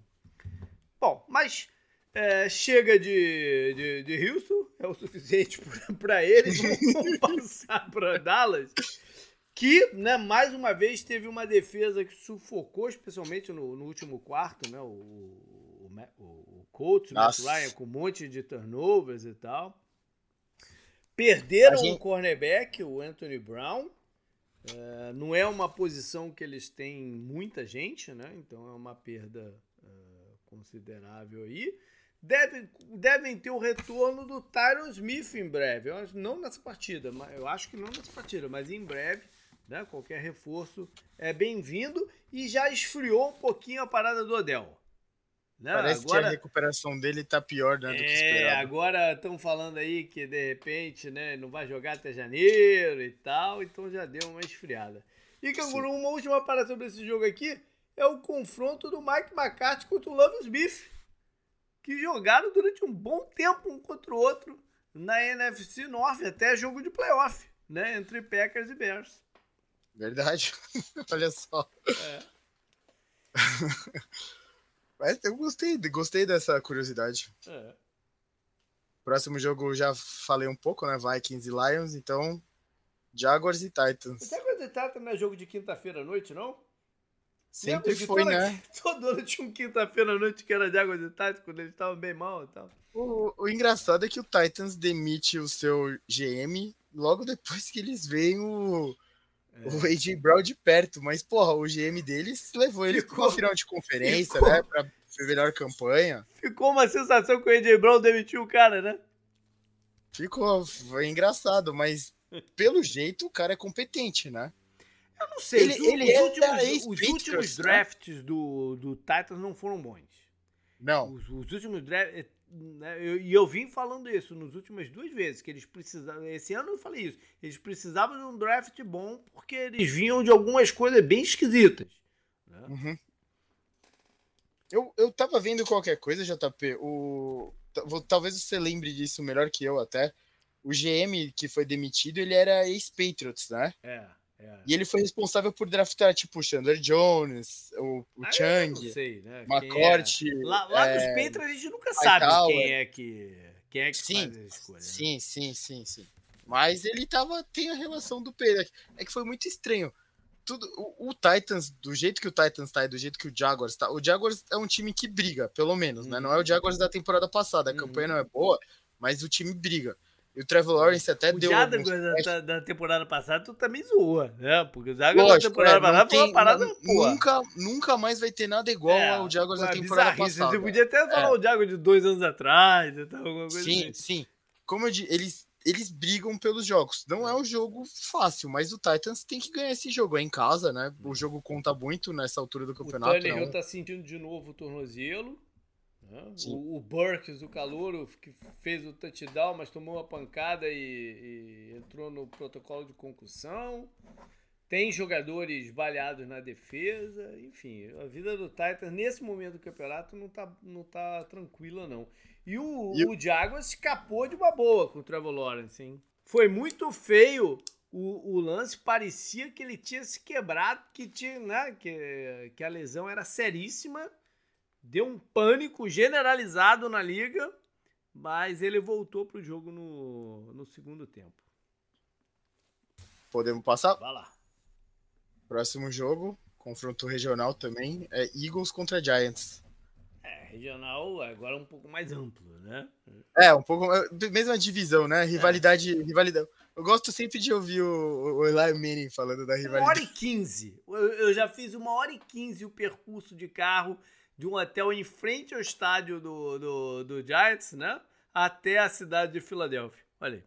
Bom, mas é, chega de, de, de Houston, é o suficiente (laughs) para eles. Vamos passar para Dallas, que, né, mais uma vez, teve uma defesa que sufocou, especialmente no, no último quarto, né, o, o, o, o Colts, o Matt Ryan, com um monte de turnovers e tal. Perderam gente... um cornerback, o Anthony Brown. É, não é uma posição que eles têm muita gente, né? Então é uma perda é, considerável aí devem, devem ter o retorno do Tyron Smith em breve. Eu não nessa partida, mas eu acho que não nessa partida, mas em breve, né? Qualquer reforço é bem-vindo e já esfriou um pouquinho a parada do Odell. Né? Parece agora, que a recuperação dele tá pior né, do que esperado. É, agora estão falando aí que de repente né, não vai jogar até janeiro e tal, então já deu uma esfriada. E Canguru, uma última parada sobre esse jogo aqui é o confronto do Mike McCarthy contra o Love Smith que jogaram durante um bom tempo um contra o outro na NFC North, até jogo de playoff, né? Entre Packers e Bears. Verdade. (laughs) Olha só. É. Mas eu gostei, gostei dessa curiosidade. É. Próximo jogo já falei um pouco, né? Vikings e Lions, então Jaguars e Titans. Jaguars e Titans não é jogo de quinta-feira à noite, não? Sempre foi, toda, né? (laughs) Todo ano tinha um quinta-feira à noite que era água de Titans, quando eles estavam bem mal e tal. O, o, engraçado é que o Titans demite o seu GM logo depois que eles veem o, é. o AJ Brown de perto. Mas, porra, o GM deles levou ele para uma final de conferência, ficou, né? Pra melhor campanha. Ficou uma sensação que o AJ Brown demitiu o cara, né? Ficou, foi engraçado, mas pelo jeito o cara é competente, né? Eu não sei. Ele, os, ele os, últimos, os últimos né? drafts do, do Titans não foram bons. Não. Os, os últimos drafts. Né, e eu, eu, vim falando isso nas últimas duas vezes, que eles precisavam. Esse ano eu falei isso. Eles precisavam de um draft bom porque eles vinham de algumas coisas bem esquisitas. Né? Uhum. Eu, eu tava vendo qualquer coisa, JP. O, talvez você lembre disso melhor que eu até. O GM que foi demitido, ele era ex-Patriots, né? É. É. E ele foi responsável por draftar, tipo, o Chandler Jones, o, o ah, Chang, sei, né? McCourt. É. Lá, lá é... nos Patriots a gente nunca sabe quem é que, quem é que sim, faz a escolha. Né? Sim, sim, sim, sim. Mas ele tava, tem a relação do Pedro. É que foi muito estranho. Tudo, o, o, Titans, do jeito que o Titans tá e do jeito que o Jaguars tá, o Jaguars é um time que briga, pelo menos, uhum. né? Não é o uhum. Jaguars da temporada passada. A uhum. campanha não é boa, mas o time briga. E o Trevor Lawrence até o deu. O da, da, temporada passada tu também zoa, né? Porque o Jaguars da temporada é, passada tem, foi uma parada nunca, nunca mais vai ter nada igual é, ao Jaguars da temporada passada. Você podia até falar é. o Jaguars de dois anos atrás e tal, alguma coisa Sim, assim. sim. Como eu disse, eles, eles brigam pelos jogos. Não é um jogo fácil, mas o Titans tem que ganhar esse jogo. É em casa, né? O jogo conta muito nessa altura do campeonato. O Tannehill tá sentindo de novo o tornozelo. Né? O, o Burks, o calouro, que fez o touchdown, mas tomou uma pancada e, e, entrou no protocolo de concussão. Tem jogadores baleados na defesa. Enfim, a vida do Titans nesse momento do campeonato não tá, não tá tranquila, não. E o, e o Jaguars escapou de uma boa com o Trevor Lawrence, hein? Foi muito feio o, o, lance parecia que ele tinha se quebrado, que, tinha, né, que, que a lesão era seríssima deu um pânico generalizado na liga, mas ele voltou para o jogo no, no segundo tempo. Podemos passar? Vai lá. Próximo jogo, confronto regional também, é Eagles contra Giants. É, regional agora um pouco mais amplo, né? É, um pouco. Mesma divisão, né? Rivalidade. É. rivalidade. Eu gosto sempre de ouvir o, o Eli Manning falando da rivalidade. Uma hora e quinze. Eu, eu já fiz uma hora e quinze o percurso de carro de um hotel em frente ao estádio do, do, do Giants, né? Até a cidade de Filadélfia. Olha aí.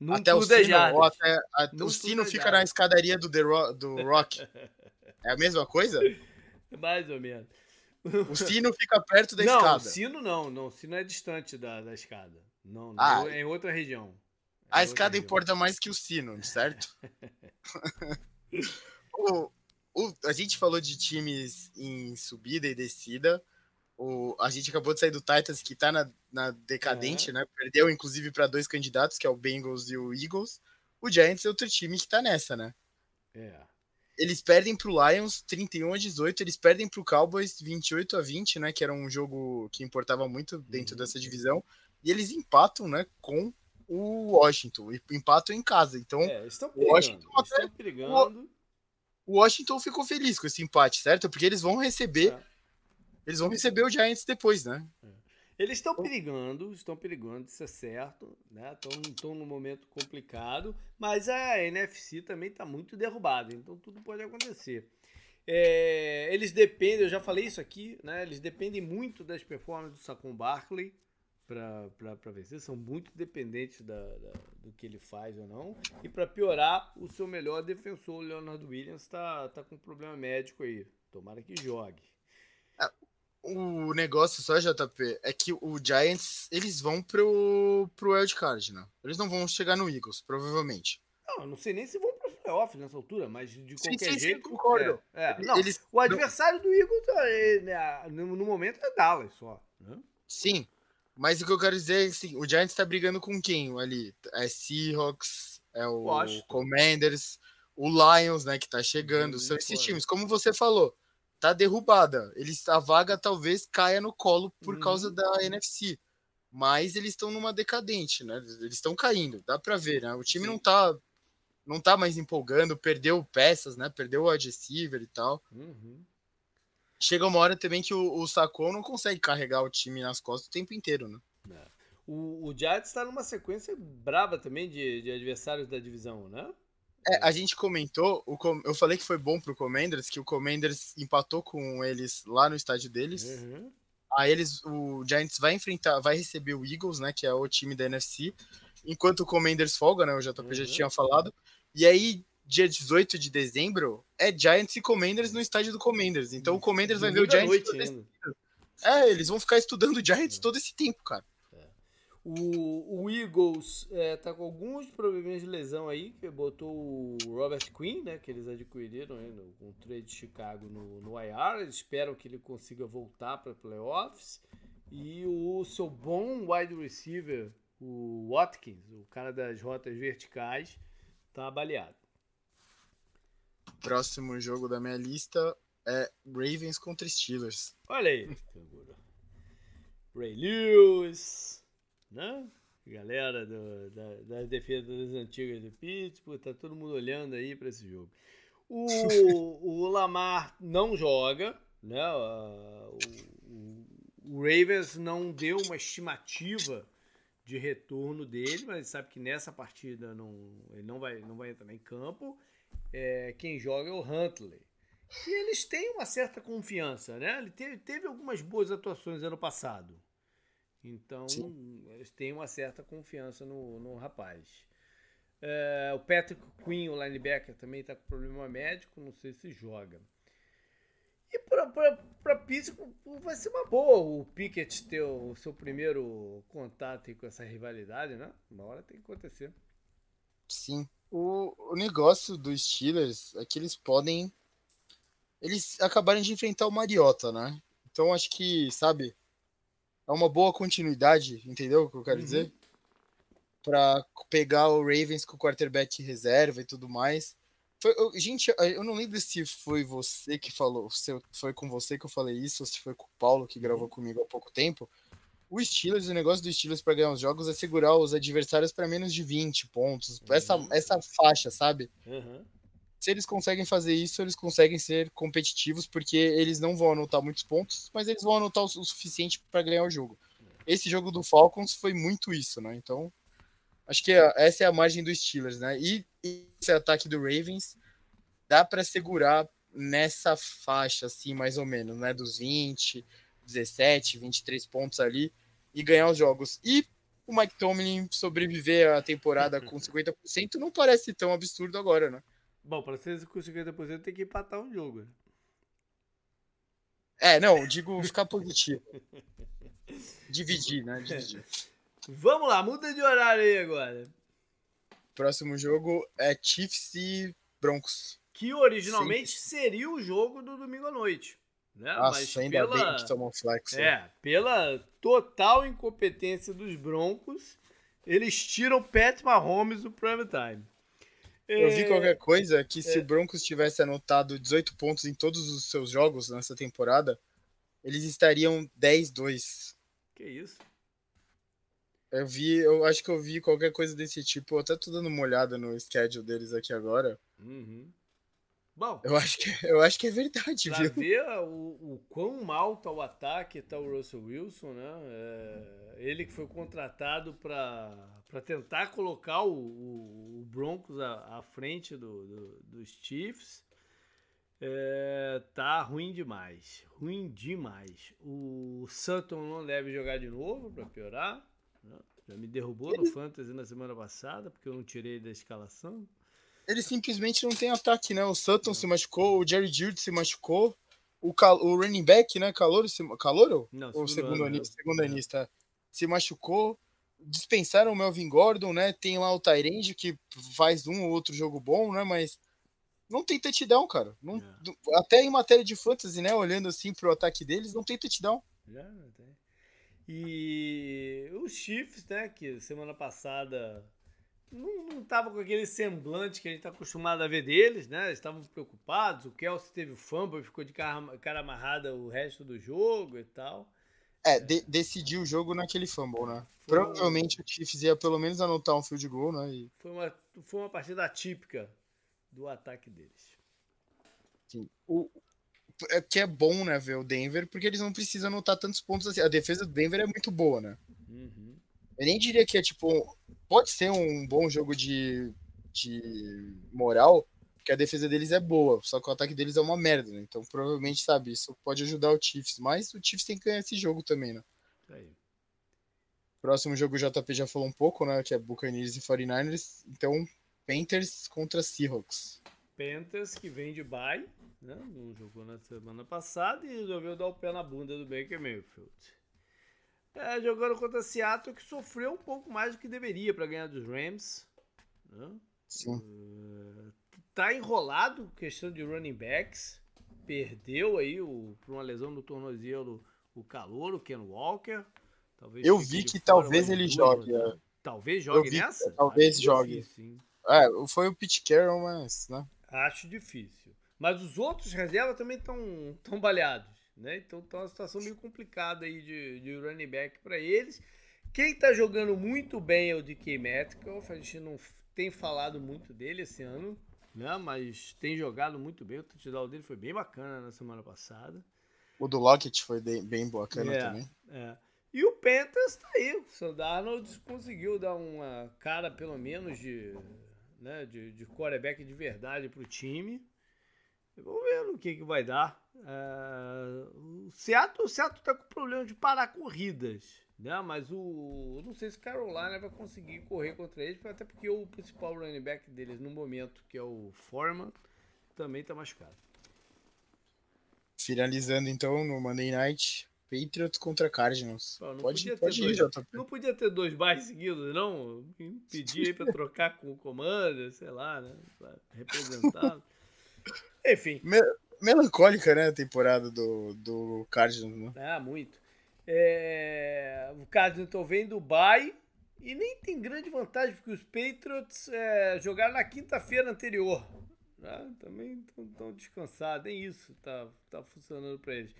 Num até o sino, ou até, a, o sino fica na escadaria do, The Rock, do Rock. (laughs) É a mesma coisa? Mais ou menos. O sino fica perto da não, escada. Não, o sino não, não. O sino é distante da, da escada. Não, ah, é em outra região. É a escada região. importa mais que o sino, certo? (laughs) (laughs) o, o, a gente falou de times em subida e descida. O, a gente acabou de sair do Titans, que tá na, na decadente, é. né? Perdeu, inclusive, para dois candidatos, que é o Bengals e o Eagles. O Giants é outro time que tá nessa, né? É. Eles perdem pro Lions 31 a 18, eles perdem pro Cowboys 28 a 20, né? Que era um jogo que importava muito dentro uhum. dessa divisão. E eles empatam, né? Com o Washington. E empatam em casa. Então, é, estão o Washington estão brigando. O Washington ficou feliz com esse empate, certo? Porque eles vão receber. É eles vão receber o Giants depois, né? É. Eles estão perigando, estão perigando, isso é certo, né? Estão num momento complicado, mas a NFC também está muito derrubada, então tudo pode acontecer. É, eles dependem, eu já falei isso aqui, né? Eles dependem muito das performances do Saquon Barkley para vencer, são muito dependentes da, da, do que ele faz ou não. E para piorar, o seu melhor defensor, o Leonard Williams, está tá com um problema médico aí. Tomara que jogue. É, o negócio só, JP, é que o Giants, eles vão pro, pro wildcard, né? Eles não vão chegar no Eagles, provavelmente. Não, não sei nem se vão pro playoff nessa altura, mas de qualquer sim, sim, jeito... Sim, concordo. É, é. Não, eles, o adversário não... do Eagles, é, no, no, momento, é Dallas só. Né? Sim, mas o que eu quero dizer é assim, o Giants tá brigando com quem ali? É Seahawks, é o Washington. Commanders, o Lions, né, que tá chegando. São esses times, como você falou tá derrubada. Eles, a vaga talvez caia no colo por uhum. causa da NFC. Mas eles estão numa decadente, né? Eles estão caindo, dá para ver, né? O time Sim. não tá não tá mais empolgando, perdeu peças, né? Perdeu o adhesiver e tal. Uhum. Chega uma hora também que o, o Sacon não consegue carregar o time nas costas o tempo inteiro, né? É. O, o Giants está numa sequência braba também de, de adversários da divisão, né? É, a gente comentou, o, eu falei que foi bom pro Commanders, que o Commanders empatou com eles lá no estádio deles. Uhum. Aí eles, o Giants vai enfrentar, vai receber o Eagles, né, que é o time da NFC, enquanto o Commanders folga, né, o JP uhum. já tinha falado. E aí, dia 18 de dezembro, é Giants e Commanders no estádio do Commanders. Então o Commanders vai ver o Giants. É, eles vão ficar estudando o Giants é. todo esse tempo, cara. O, o Eagles é, tá com alguns problemas de lesão aí, que botou o Robert Quinn, né, que eles adquiriram aí no, com o trade de Chicago no, no IR. Eles esperam que ele consiga voltar para playoffs. E o seu bom wide receiver, o Watkins, o cara das rotas verticais, tá baleado. Próximo jogo da minha lista é Ravens contra Steelers. Olha aí, Ray Lewis, né? Galera do, da, das defesas antigas do Pittsburgh, tá todo mundo olhando aí para esse jogo. O, (laughs) o Lamar não joga, né? O, o, o, Ravens não deu uma estimativa de retorno dele, mas sabe que nessa partida não, ele não vai, não vai entrar em campo. É, quem joga é o Huntley. E eles têm uma certa confiança, né? Ele teve, teve algumas boas atuações ano passado. Então, Sim. eles têm uma certa confiança no, no rapaz. É, o Patrick Quinn, o linebacker, também está com problema médico, não sei se joga. E para Pittsburgh vai ser uma boa o Pickett ter o seu primeiro contato com essa rivalidade, né? Uma hora tem que acontecer. Sim. O, o negócio dos Steelers é que eles podem. Eles acabaram de enfrentar o Mariota, né? Então acho que, sabe, é uma boa continuidade, entendeu o que eu quero uhum. dizer? Para pegar o Ravens com o quarterback reserva e tudo mais. Foi, eu, gente, eu não lembro se foi você que falou, se foi com você que eu falei isso, ou se foi com o Paulo que gravou uhum. comigo há pouco tempo. O Steelers, o negócio do Steelers para ganhar os jogos é segurar os adversários para menos de 20 pontos. Uhum. Essa, essa faixa, sabe? Uhum se eles conseguem fazer isso, eles conseguem ser competitivos, porque eles não vão anotar muitos pontos, mas eles vão anotar o, suficiente para ganhar o jogo. Esse jogo do Falcons foi muito isso, né? Então, acho que essa é a margem dos Steelers, né? E, esse ataque do Ravens dá para segurar nessa faixa, assim, mais ou menos, né? Dos 20, 17, 23 pontos ali e ganhar os jogos. E o Mike Tomlin sobreviver a temporada (laughs) com 50% não parece tão absurdo agora, né? Bom, para ser com 50% tem que empatar um jogo. É, não, digo ficar positivo. (laughs) Dividir, né? Dividir. (laughs) Vamos lá, muda de horário aí agora. Próximo jogo é Chiefs e Broncos. Que originalmente Sim. seria o jogo do domingo à noite. Né? Nossa, Mas ainda pela, bem que tomou flex. Né? É, pela total incompetência dos Broncos, eles tiram Pat Mahomes do prime time. Eu vi é, qualquer coisa que se é. o Broncos tivesse anotado 18 pontos em todos os seus jogos nessa temporada, eles estariam 10-2. Que isso? Eu vi, eu acho que eu vi qualquer coisa desse tipo. Eu até tô dando uma olhada no schedule deles aqui agora. Uhum. Bom, eu acho que, (laughs) eu acho que é verdade, pra viu? ver o, o quão mal tá o ataque, tá o Russell Wilson, né? É, ele que foi contratado para tentar colocar o, o, o Broncos à, à frente do, do, dos Chiefs. É, tá ruim demais. Ruim demais. O Sutton não deve jogar de novo para piorar. Né? Já me derrubou no Fantasy na semana passada, porque eu não tirei da escalação. Ele simplesmente não tem ataque, né? O Sutton se machucou, o Jerry Jude se machucou, o, cal... o running back, né? Calouro, se... Calouro? Não, Ou segundo, anista, segundo anista se machucou. Dispensaram o Melvin Gordon, né? Tem lá o Tyrande que faz um ou outro jogo bom, né? Mas não tem touchdown, cara. Não, é. Até em matéria de fantasy, né? Olhando assim pro ataque deles, não tem touchdown. Já, não tem. E os Chiefs, né, que semana passada não, não tava com aquele semblante que a gente está acostumado a ver deles, né? Eles estavam preocupados. O Kelsey teve o fumble, ficou de cara, cara amarrada o resto do jogo e tal. É, de, decidiu o jogo naquele fumble, né? Foi Provavelmente o Chiefs ia pelo menos anotar um field goal, né? E... Foi, uma, foi uma partida atípica do ataque deles. Sim. O, é que é bom, né, ver o Denver, porque eles não precisam anotar tantos pontos assim. A defesa do Denver é muito boa, né? Uhum. Eu nem diria que é tipo. Pode ser um bom jogo de, de moral, porque a defesa deles é boa, só que o ataque deles é uma merda, né? Então provavelmente, sabe, isso pode ajudar o Chiefs, mas o Chiefs tem que ganhar esse jogo também, né? Aí. Próximo jogo o JP já falou um pouco, né? Que é Buccaneers e 49ers. Então, Panthers contra Seahawks. Panthers que vem de bye né? Não jogou na semana passada e resolveu dar o pé na bunda do Baker Mayfield. É, jogando contra Seattle, que sofreu um pouco mais do que deveria para ganhar dos Rams. Né? Sim. Uh, tá enrolado questão de running backs. Perdeu aí o, por uma lesão no tornozelo o calor, o Ken Walker. Talvez eu vi que talvez ele jogue. É. Talvez jogue vi, nessa? Talvez jogue. Difícil, é, foi o Pete Carroll, mas. Né? Acho difícil. Mas os outros reservas também estão tão baleados, né? Então tá uma situação meio complicada aí de, de running back para eles. Quem está jogando muito bem é o DK Metcalf. A gente não tem falado muito dele esse ano, né? Mas tem jogado muito bem. O touchdown dele foi bem bacana na semana passada. O do Lockett foi bem bacana é, também. É. E o Panthers tá aí. O Sandarnold conseguiu dar uma cara, pelo menos, de, né, de, de quarterback de verdade pro time. Vamos ver no que, que vai dar. É, o Seattle, o Seattle tá com problema de parar corridas, né? Mas o. Não sei se Carolina vai conseguir correr contra eles, até porque o principal running back deles no momento, que é o Foreman, também tá machucado. Finalizando então no Monday Night, Patriots contra Cardinals. Pô, pode pode ir, dois, Não podia ter dois bairros seguidos, não? Pedir pra (laughs) trocar com o comando, sei lá, né? Representado. (laughs) Enfim. Me melancólica, né, a temporada do, do Cardinals, né? Ah, muito. É... O Cardinals então vem do Dubai e nem tem grande vantagem, porque os Patriots é, jogaram na quinta-feira anterior. Né? Também estão descansados, nem isso tá, tá funcionando para eles.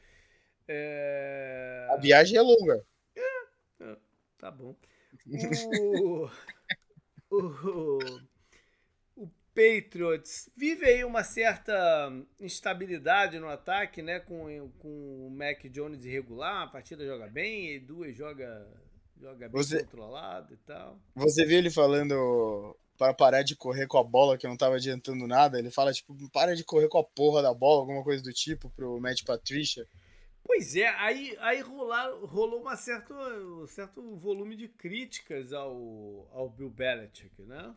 É... A viagem é longa. É, é tá bom. O, (laughs) o, Patriots vive aí uma certa instabilidade no ataque, né? Com, com o Mac Jones irregular, uma partida joga bem, e duas joga, joga bem você, controlado e tal. Você viu ele falando para parar de correr com a bola, que não estava adiantando nada. Ele fala, tipo, para de correr com a porra da bola, alguma coisa do tipo, pro Matt Patricia. Pois é, aí, aí rolar, rolou uma certo, um certo volume de críticas ao, ao Bill Belichick, né?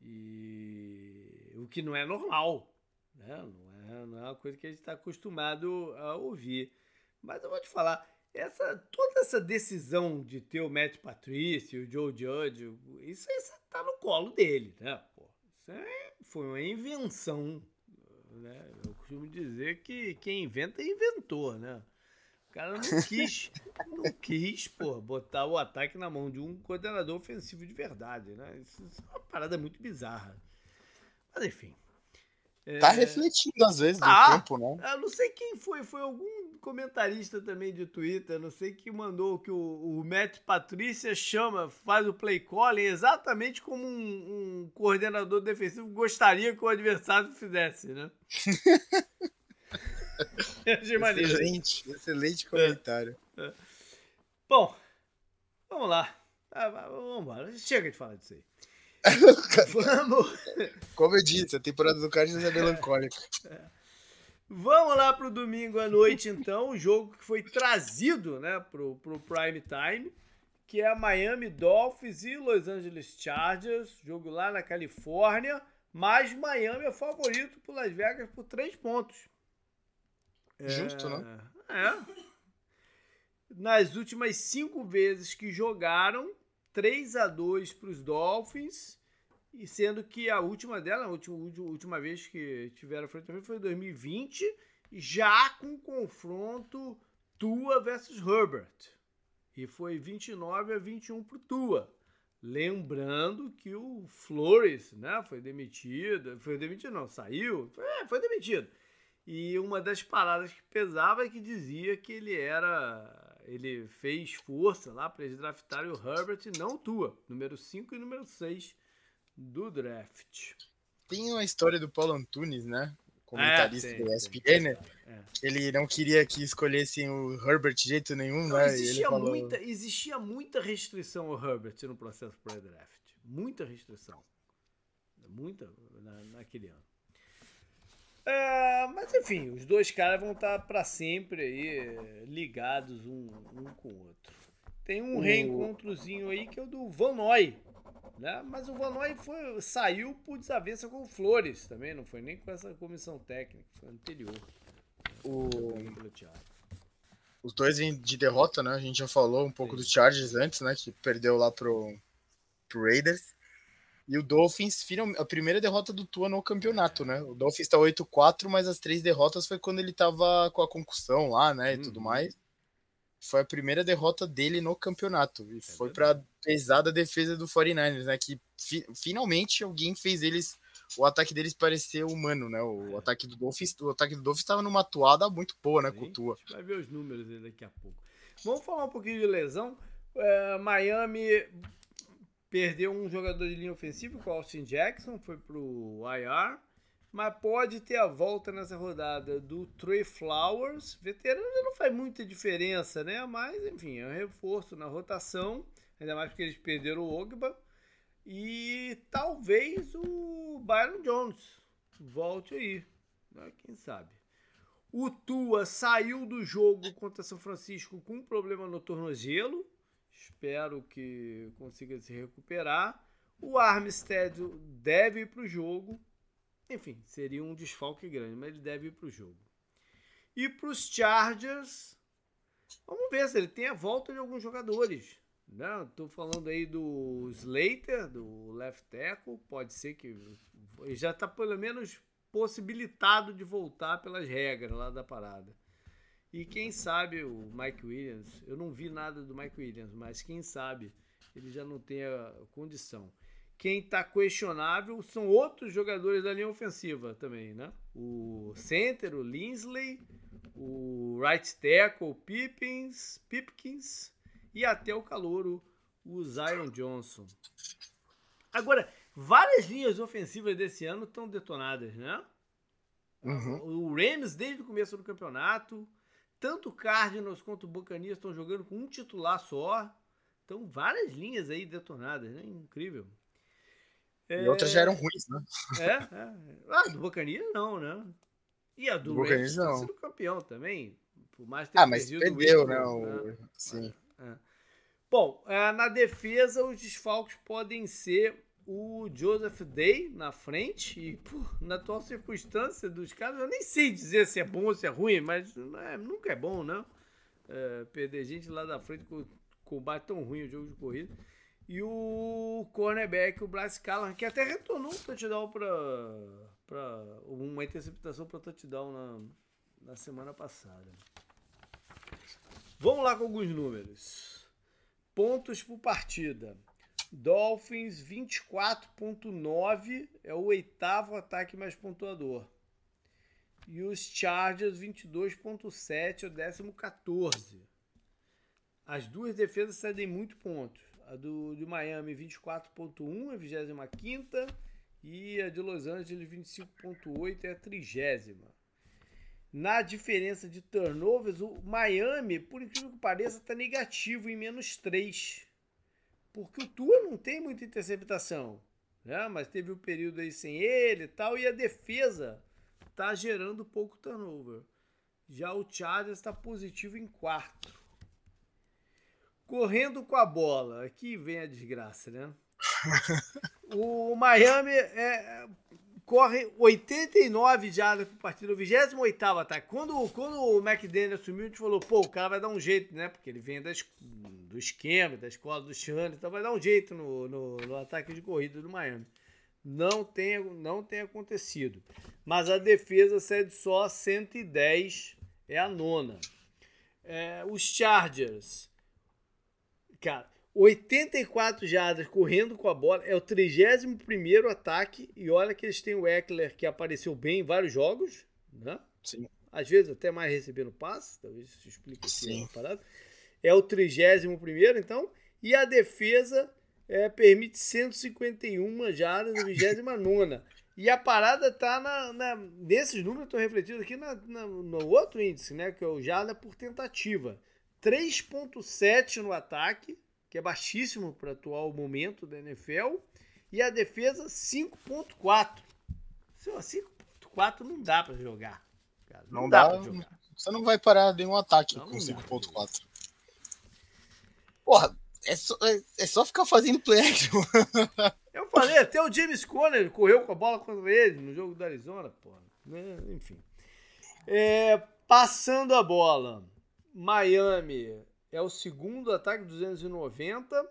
E o que não é normal, né? não, é, não é uma coisa que a gente está acostumado a ouvir. Mas eu vou te falar, essa, toda essa decisão de ter o Matt Patrício, o Joe Judge, isso aí tá no colo dele, né? Pô, isso aí foi uma invenção. Né? Eu costumo dizer que quem inventa é inventor, né? O cara não quis, não quis, pô, botar o ataque na mão de um coordenador ofensivo de verdade, né? Isso, isso é uma parada muito bizarra. Mas enfim. Tá é... refletindo às vezes no ah, campo, né? Eu não sei quem foi, foi algum comentarista também de Twitter, não sei que mandou que o, o Matt Patrícia chama, faz o play calling exatamente como um, um coordenador defensivo gostaria que o adversário fizesse, né? (laughs) (laughs) excelente, excelente comentário. É, é. Bom, vamos lá. Ah, vamos embora. Chega de falar disso aí. (laughs) vamos. Como eu disse, a temporada do Cardinals é melancólica. É. Vamos lá pro domingo à noite, então. O jogo que foi trazido né, pro, pro prime time, que é Miami Dolphins e Los Angeles Chargers. Jogo lá na Califórnia. Mas Miami é favorito por Las Vegas por três pontos. Justo, é, né? É. Nas últimas cinco vezes que jogaram, 3 a 2 para os Dolphins. E sendo que a última dela, a última, última vez que tiveram frente foi em 2020, já com confronto Tua versus Herbert. E foi 29 a 21 para Tua. Lembrando que o Flores, né, foi demitido, foi demitido não, saiu, foi, é, foi demitido. E uma das paradas que pesava é que dizia que ele era. Ele fez força lá para eles draftarem o Herbert não Tua, número 5 e número 6 do draft. Tem uma história do Paulo Antunes, né? Comentarista é, do ESPN, né? É. Ele não queria que escolhessem o Herbert de jeito nenhum, não, né? Existia, falou... muita, existia muita restrição ao Herbert no processo pré-draft. Muita restrição. Muita na, naquele ano. É, mas enfim, os dois caras vão estar para sempre aí ligados um, um com o outro. Tem um o... reencontrozinho aí que é o do Van Noy, né? Mas o Van Noy foi, saiu por desavença com o Flores também, não foi nem com essa comissão técnica, foi anterior. O... Os dois vêm de derrota, né? A gente já falou um pouco Sim. do Chargers antes, né? Que perdeu lá pro, pro Raiders. E o Dolphins, a primeira derrota do Tua no campeonato, né? O Dolphins tá 8-4, mas as três derrotas foi quando ele tava com a concussão lá, né? E uhum. tudo mais. Foi a primeira derrota dele no campeonato. E é foi para pesada defesa do 49ers, né? Que fi finalmente alguém fez eles. O ataque deles parecer humano, né? O é. ataque do Dolphins, o ataque do Dolphins estava numa atuada muito boa, né? Sim, com o Tua. vai ver os números daqui a pouco. Vamos falar um pouquinho de lesão. É, Miami Perdeu um jogador de linha ofensiva, o Austin Jackson, foi pro IR. Mas pode ter a volta nessa rodada do Trey Flowers. Veterano não faz muita diferença, né? Mas, enfim, é um reforço na rotação. Ainda mais porque eles perderam o Ogba. E talvez o Byron Jones volte aí. Né? Quem sabe? O Tua saiu do jogo contra São Francisco com um problema no tornozelo. Espero que consiga se recuperar. O Armstead deve ir para o jogo. Enfim, seria um desfalque grande, mas ele deve ir para o jogo. E para os Chargers, vamos ver se ele tem a volta de alguns jogadores. Estou né? falando aí do Slater, do left tackle. Pode ser que ele já está pelo menos possibilitado de voltar pelas regras lá da parada. E quem sabe o Mike Williams, eu não vi nada do Mike Williams, mas quem sabe ele já não tem a condição. Quem está questionável são outros jogadores da linha ofensiva também, né? O center, o Linsley, o right tackle, o Pippins, Pipkins e até o calouro, o Zion Johnson. Agora, várias linhas ofensivas desse ano estão detonadas, né? Uhum. O Rams, desde o começo do campeonato, tanto o Cardinals quanto o Buccaneers estão jogando com um titular só. Então, várias linhas aí detonadas, né? Incrível. E é... outras já eram ruins, né? É, é. Ah, do Buccaneers não, né? E a do, do Rams não. sido campeão também. Por mais ter ah, mas perdeu, né? O... né? Sim. É. Bom, é, na defesa, os desfalques podem ser o Joseph Day na frente e, pô, na atual circunstância dos caras, eu nem sei dizer se é bom ou se é ruim, mas é, nunca é bom, né? é, perder gente lá da frente com combate tão ruim o jogo de corrida. E o cornerback, o Bryce Callahan, que até retornou touchdown para uma interceptação para touchdown na, na semana passada. Vamos lá com alguns números. Pontos por partida. Dolphins 24.9 é o oitavo ataque mais pontuador. E os Chargers 22.7 é o décimo 14. As duas defesas cedem muito pontos. A do de Miami 24.1 é a 25 e a de Los Angeles 25.8 é a trigésima. Na diferença de turnovers, o Miami, por incrível que pareça, está negativo em menos 3 porque o Tua não tem muita interceptação, né? Mas teve um período aí sem ele e tal, e a defesa tá gerando pouco turnover. Já o Chargers está positivo em quarto. Correndo com a bola, aqui vem a desgraça, né? (laughs) o Miami é, corre 89 jardas por partida, o 28 ataque. Quando, quando o McDaniel assumiu, a gente falou, pô, o cara vai dar um jeito, né? Porque ele vem das, do esquema, da escola do Shane, então vai dar um jeito no, no, no, ataque de corrida do Miami. Não tem, não tem acontecido. Mas a defesa cede só 110, é a nona. É, os Chargers, cara, 84 jardas correndo com a bola, é o 31 ataque. E olha que eles têm o Eckler que apareceu bem em vários jogos, né? Sim. Às vezes até mais recebendo passe, talvez isso explique aqui a parada. É o 31 então. E a defesa é, permite 151 jardas, a 29. E a parada tá na, na nesses números, estou refletindo aqui na, na, no outro índice, né? Que é o jarda por tentativa. 3,7 no ataque que é baixíssimo para o atual momento da NFL, e a defesa 5.4. 5.4 não dá para jogar. Cara. Não, não, dá, dá jogar. Você não vai parar nenhum ataque não, com 5.4. Porra, é só, é, é só ficar fazendo play action. (laughs) Eu falei, até o James Conner correu com a bola contra ele no jogo da Arizona, porra. Né, enfim. É, passando a bola. Miami é o segundo ataque 290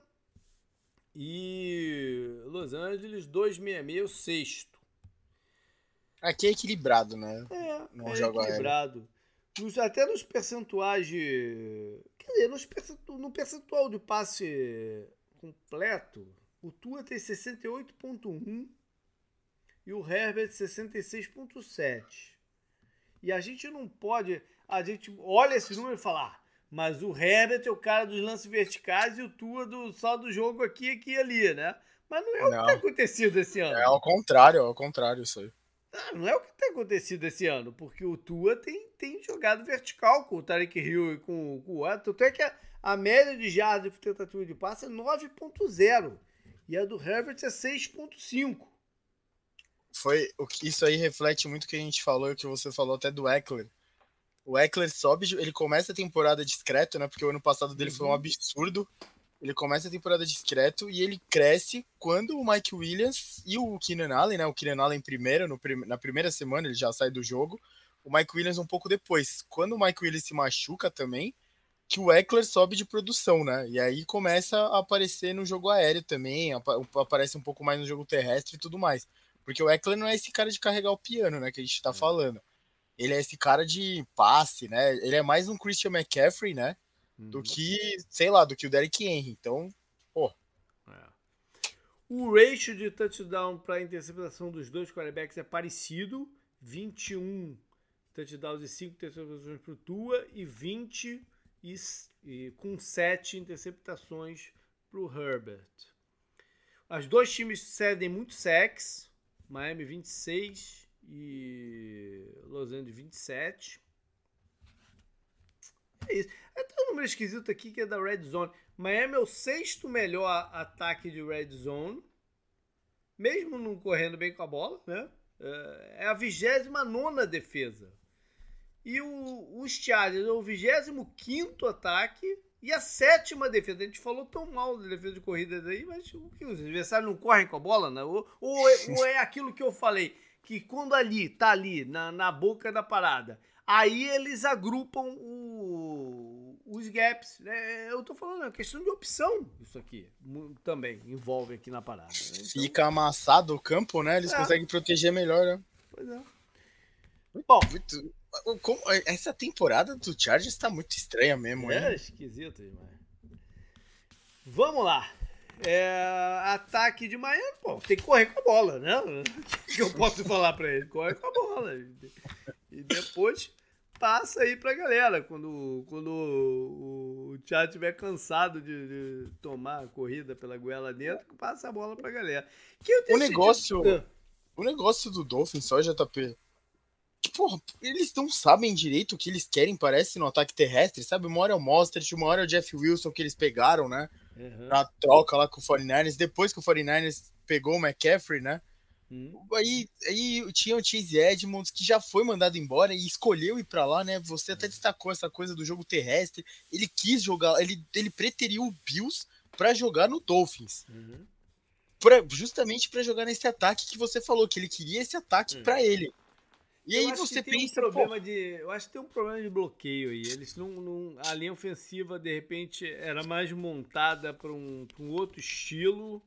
e Los Angeles 266 o sexto. Aqui é equilibrado, né? É, Não é equilibrado. Nos, até nos percentuais de. Quer dizer, nos percentual, no percentual de passe completo, o Tua tem 68,1 e o Herbert 66,7. E a gente não pode. A gente olha esse número e fala. Ah, mas o Herbert é o cara dos lances verticais e o Tua do, só do jogo aqui, aqui e ali, né? Mas não é não. o que tem acontecido esse ano. É ao contrário, é ao contrário isso aí. Não, não é o que tem acontecido esse ano, porque o Tua tem, tem jogado vertical com o Tarek Hill e com, com o Otto. Tanto é que a, a média de jardas por tentativa de passe é 9.0 e a do Herbert é 6.5. Foi, isso aí reflete muito o que a gente falou e o que você falou até do Eckler o Eckler sobe, ele começa a temporada discreto, né? Porque o ano passado dele uhum. foi um uhum. absurdo. Ele começa a temporada discreto e ele cresce quando o Mike Williams e o Keenan Allen, né? O Keenan Allen primeiro, no, na primeira semana ele já sai do jogo. O Mike Williams um pouco depois. Quando o Mike Williams se machuca também, que o Eckler sobe de produção, né? E aí começa a aparecer no jogo aéreo também, aparece um pouco mais no jogo terrestre e tudo mais. Porque o Eckler não é esse cara de carregar o piano, né? Que a gente tá é. falando ele é esse cara de passe, né? Ele é mais um Christian McCaffrey, né? Uhum. Do que, sei lá, do que o Derrick Henry. Então, pô. É. O ratio de touchdown para interceptação dos dois quarterbacks é parecido: 21 touchdowns e 5 interceptações para o Tua e 20 e, e, com 7 interceptações para o Herbert. As dois times cedem muito sacks, Miami 26 e Los Angeles 27. É isso. É um número esquisito aqui que é da Red Zone. Miami é o sexto melhor ataque de Red Zone, mesmo não correndo bem com a bola, né? É, é a 29 defesa. E o, os Chargers é o 25 ataque e a sétima defesa. A gente falou tão mal da defesa de corridas aí, mas o que os adversários não correm com a bola, né? Ou, ou, é, ou é aquilo que eu falei que quando ali, tá ali, na, na boca da parada, aí eles agrupam o, os gaps. Né? Eu tô falando, é questão de opção isso aqui. Também envolve aqui na parada. Né? Então... Fica amassado o campo, né? Eles é. conseguem proteger melhor, né? Pois é. Bom, muito, essa temporada do Chargers está muito estranha mesmo, É hein? esquisito demais. Vamos lá. É, ataque de Miami, pô, tem que correr com a bola, né? (laughs) O que eu posso falar para ele? Corre com a bola. E depois passa aí pra galera. Quando, quando o Thiago estiver cansado de, de, tomar a corrida pela goela dentro, passa a bola pra galera. o negócio, o negócio do Dolphins só, JP, que, porra, eles não sabem direito o que eles querem, parece, no ataque terrestre, sabe? Uma hora é o Mostert, uma hora é o Jeff Wilson que eles pegaram, né? Uhum. Na troca lá com o 49ers, depois que o 49ers pegou o McCaffrey, né? Hum. Aí, aí tinha o Chase Edmonds que já foi mandado embora e escolheu ir para lá, né? Você até destacou essa coisa do jogo terrestre. Ele quis jogar, ele, ele preteriu o Bills para jogar no Dolphins. Uhum. Pra, justamente para jogar nesse ataque que você falou, que ele queria esse ataque uhum. para ele. E eu aí você pensa. Um problema de, eu acho que tem um problema de bloqueio aí. Eles não, não. A linha ofensiva, de repente, era mais montada para um, um outro estilo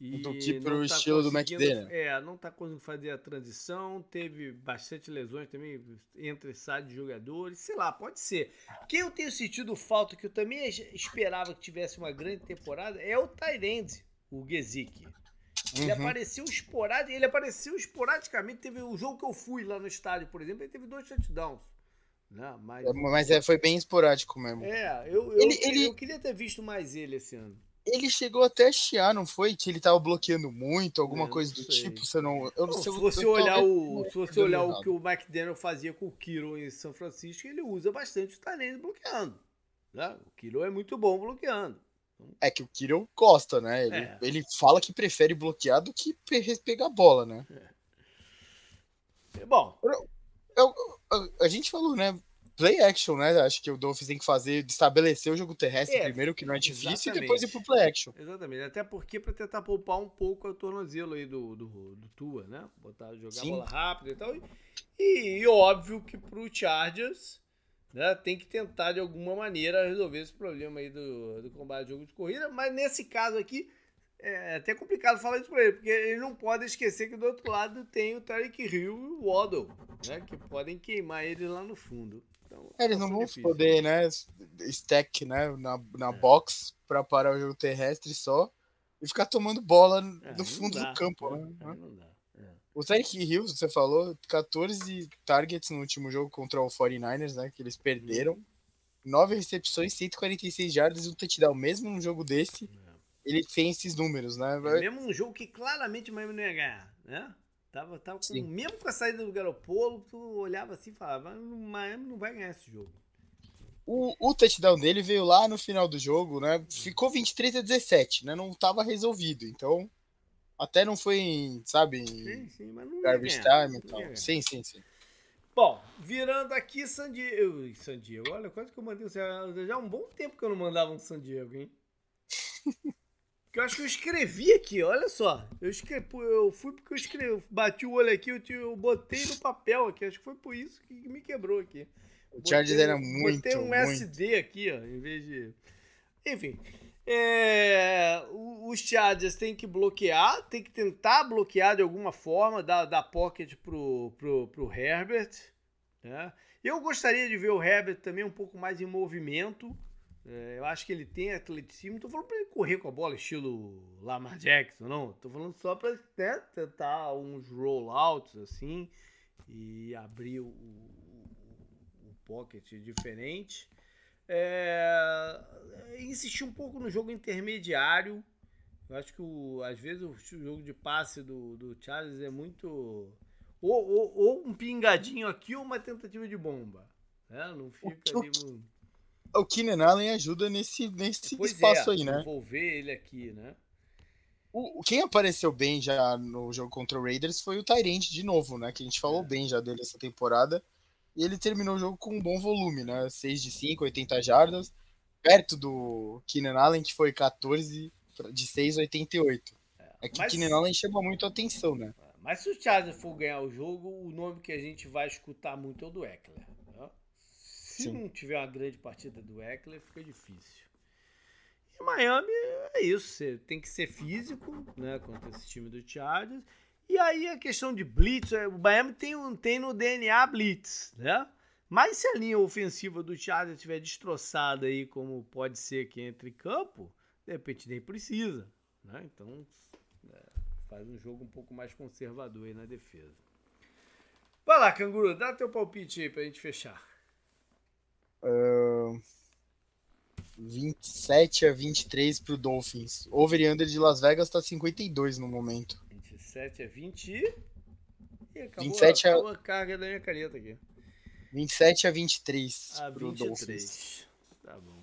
e do que pro tá estilo do McDaniel. É, não tá conseguindo fazer a transição, teve bastante lesões também entre sai de jogadores, sei lá, pode ser. Quem eu tenho sentido falta, que eu também esperava que tivesse uma grande temporada, é o Tyrande, o Gesick. Ele uhum. apareceu esporádico, ele apareceu esporadicamente, teve o um jogo que eu fui lá no estádio, por exemplo, ele teve dois touchdowns. Não, mas é, mas é, foi bem esporádico mesmo. É, eu, eu, ele, ele... eu queria ter visto mais ele esse ano ele chegou até a chiar, não foi? Que ele tava bloqueando muito, alguma coisa do sei. tipo. Você não, eu não, sei. Se você olhar, o, se você olhar o que o McDaniel fazia com o Kiro em São Francisco, ele usa bastante o talento bloqueando. Né? O Kiro é muito bom bloqueando. É que o Kiro gosta, né? Ele, é. ele fala que prefere bloquear do que pegar a bola, né? É. Bom. Eu, eu, a gente falou, né? Play action, né? Acho que o Dolphins tem que fazer, estabelecer o jogo terrestre é, primeiro, que não é difícil, exatamente. e depois ir pro play action. Exatamente. Até porque para tentar poupar um pouco o tornozelo aí do, do, do Tua, né? Botar, jogar Sim. bola rápida e tal. E, e, e óbvio que pro Chargers, né, tem que tentar de alguma maneira resolver esse problema aí do, do combate de jogo de corrida, mas nesse caso aqui, é até complicado falar isso para ele, porque ele não pode esquecer que do outro lado tem o Tarek Hill e o Waddle, né, que podem queimar ele lá no fundo. Então, é, eles não vão difícil. poder, né, stack, né, na, na é. box para parar o jogo terrestre só e ficar tomando bola é, no fundo dá, do campo, né? Não dá. É. O Tyreek Hill, você falou, 14 targets no último jogo contra o 49ers, né, que eles perderam. Uhum. 9 recepções, 146 jardas e um touchdown. Mesmo num jogo desse, é. ele fez esses números, né? É mesmo um jogo que claramente o Miami não ia ganhar, né? Tava, tava com, mesmo com a saída do Garopolo, tu olhava assim e falava, o Miami não vai ganhar esse jogo. O, o touchdown dele veio lá no final do jogo, né? Ficou 23 a 17, né? Não tava resolvido. Então, até não foi, sabe, sim, sim, mas não garbage time e tal. Sim, sim, sim. Bom, virando aqui San Diego. San Diego, olha, quase que eu mandei. Já há um bom tempo que eu não mandava um San Diego, hein? (laughs) Que eu acho que eu escrevi aqui, olha só. Eu, escrevi, eu fui porque eu escrevi, bati o olho aqui, eu, eu botei no papel aqui. Acho que foi por isso que me quebrou aqui. O Chargers era muito. Botei um muito. SD aqui, ó, em vez de. Enfim. É, os Chargers têm que bloquear, tem que tentar bloquear de alguma forma, dar, dar pocket pro, pro, pro Herbert. Né? Eu gostaria de ver o Herbert também um pouco mais em movimento. É, eu acho que ele tem atleticismo. Não tô falando pra ele correr com a bola estilo Lamar Jackson, não. Tô falando só pra né, tentar uns rollouts assim e abrir o, o, o pocket diferente. É, insistir um pouco no jogo intermediário. Eu acho que o, às vezes o jogo de passe do, do Charles é muito. Ou, ou, ou um pingadinho aqui ou uma tentativa de bomba. Né? Não fica ali. O Keenan Allen ajuda nesse, nesse pois espaço é, aí, né? Envolver ele aqui, né? O, quem apareceu bem já no jogo contra o Raiders foi o Tyrant de novo, né? Que a gente falou é. bem já dele essa temporada. E ele terminou o jogo com um bom volume, né? 6 de 5, 80 jardas. Perto do Keenan Allen, que foi 14 de 6, 88. É, é que o Keenan Allen chama muito a atenção, né? É, mas se o Chargers for ganhar o jogo, o nome que a gente vai escutar muito é o do Eckler Se Sim. não tiver uma grande partida do Eckler, fica difícil. E Miami é isso, você tem que ser físico, né, contra esse time do Chargers. E aí a questão de blitz, é, o Miami tem, tem no DNA blitz, né? Mas se a linha ofensiva do Chargers estiver destroçada aí, como pode ser que entre campo, de repente nem precisa, né? Então é, faz um jogo um pouco mais conservador aí na defesa. Vai lá, Canguru, dá teu palpite aí pra gente fechar. Uh, 27 a 23 pro Dolphins. Over e under de Las Vegas tá 52 no momento. 27 a 20 e. acabou, 27 a... a carga da minha caneta aqui. 27 a 23 a pro 23. Dolphins. Tá bom.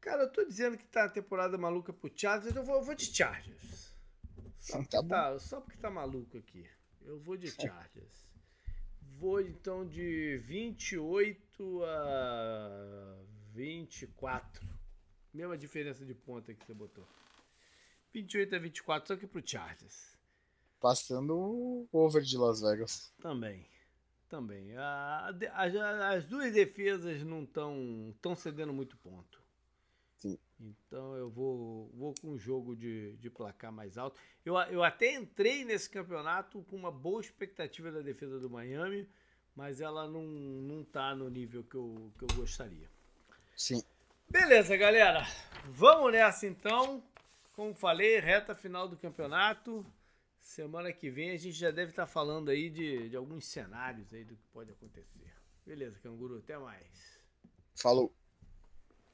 Cara, eu tô dizendo que tá a temporada maluca pro Chargers, eu vou, eu vou de Chargers. Só, tá tá, só porque tá maluco aqui. Eu vou de (laughs) Chargers. vou então de 28 a 24. Mesma diferença de ponta que você botou. 28 a 24, só que pro Chargers. Passando o over de Las Vegas. Também. Também. A, a, as duas defesas não estão tão cedendo muito ponto. Sim. Então eu vou, vou com um jogo de, de placar mais alto. Eu, eu até entrei nesse campeonato com uma boa expectativa da defesa do Miami, mas ela não, não tá no nível que eu, que eu gostaria. Sim. Beleza, galera. Vamos nessa então. Como falei, reta final do campeonato. Semana que vem a gente já deve estar falando aí de, de alguns cenários aí do que pode acontecer. Beleza, canguru, até mais. Falou.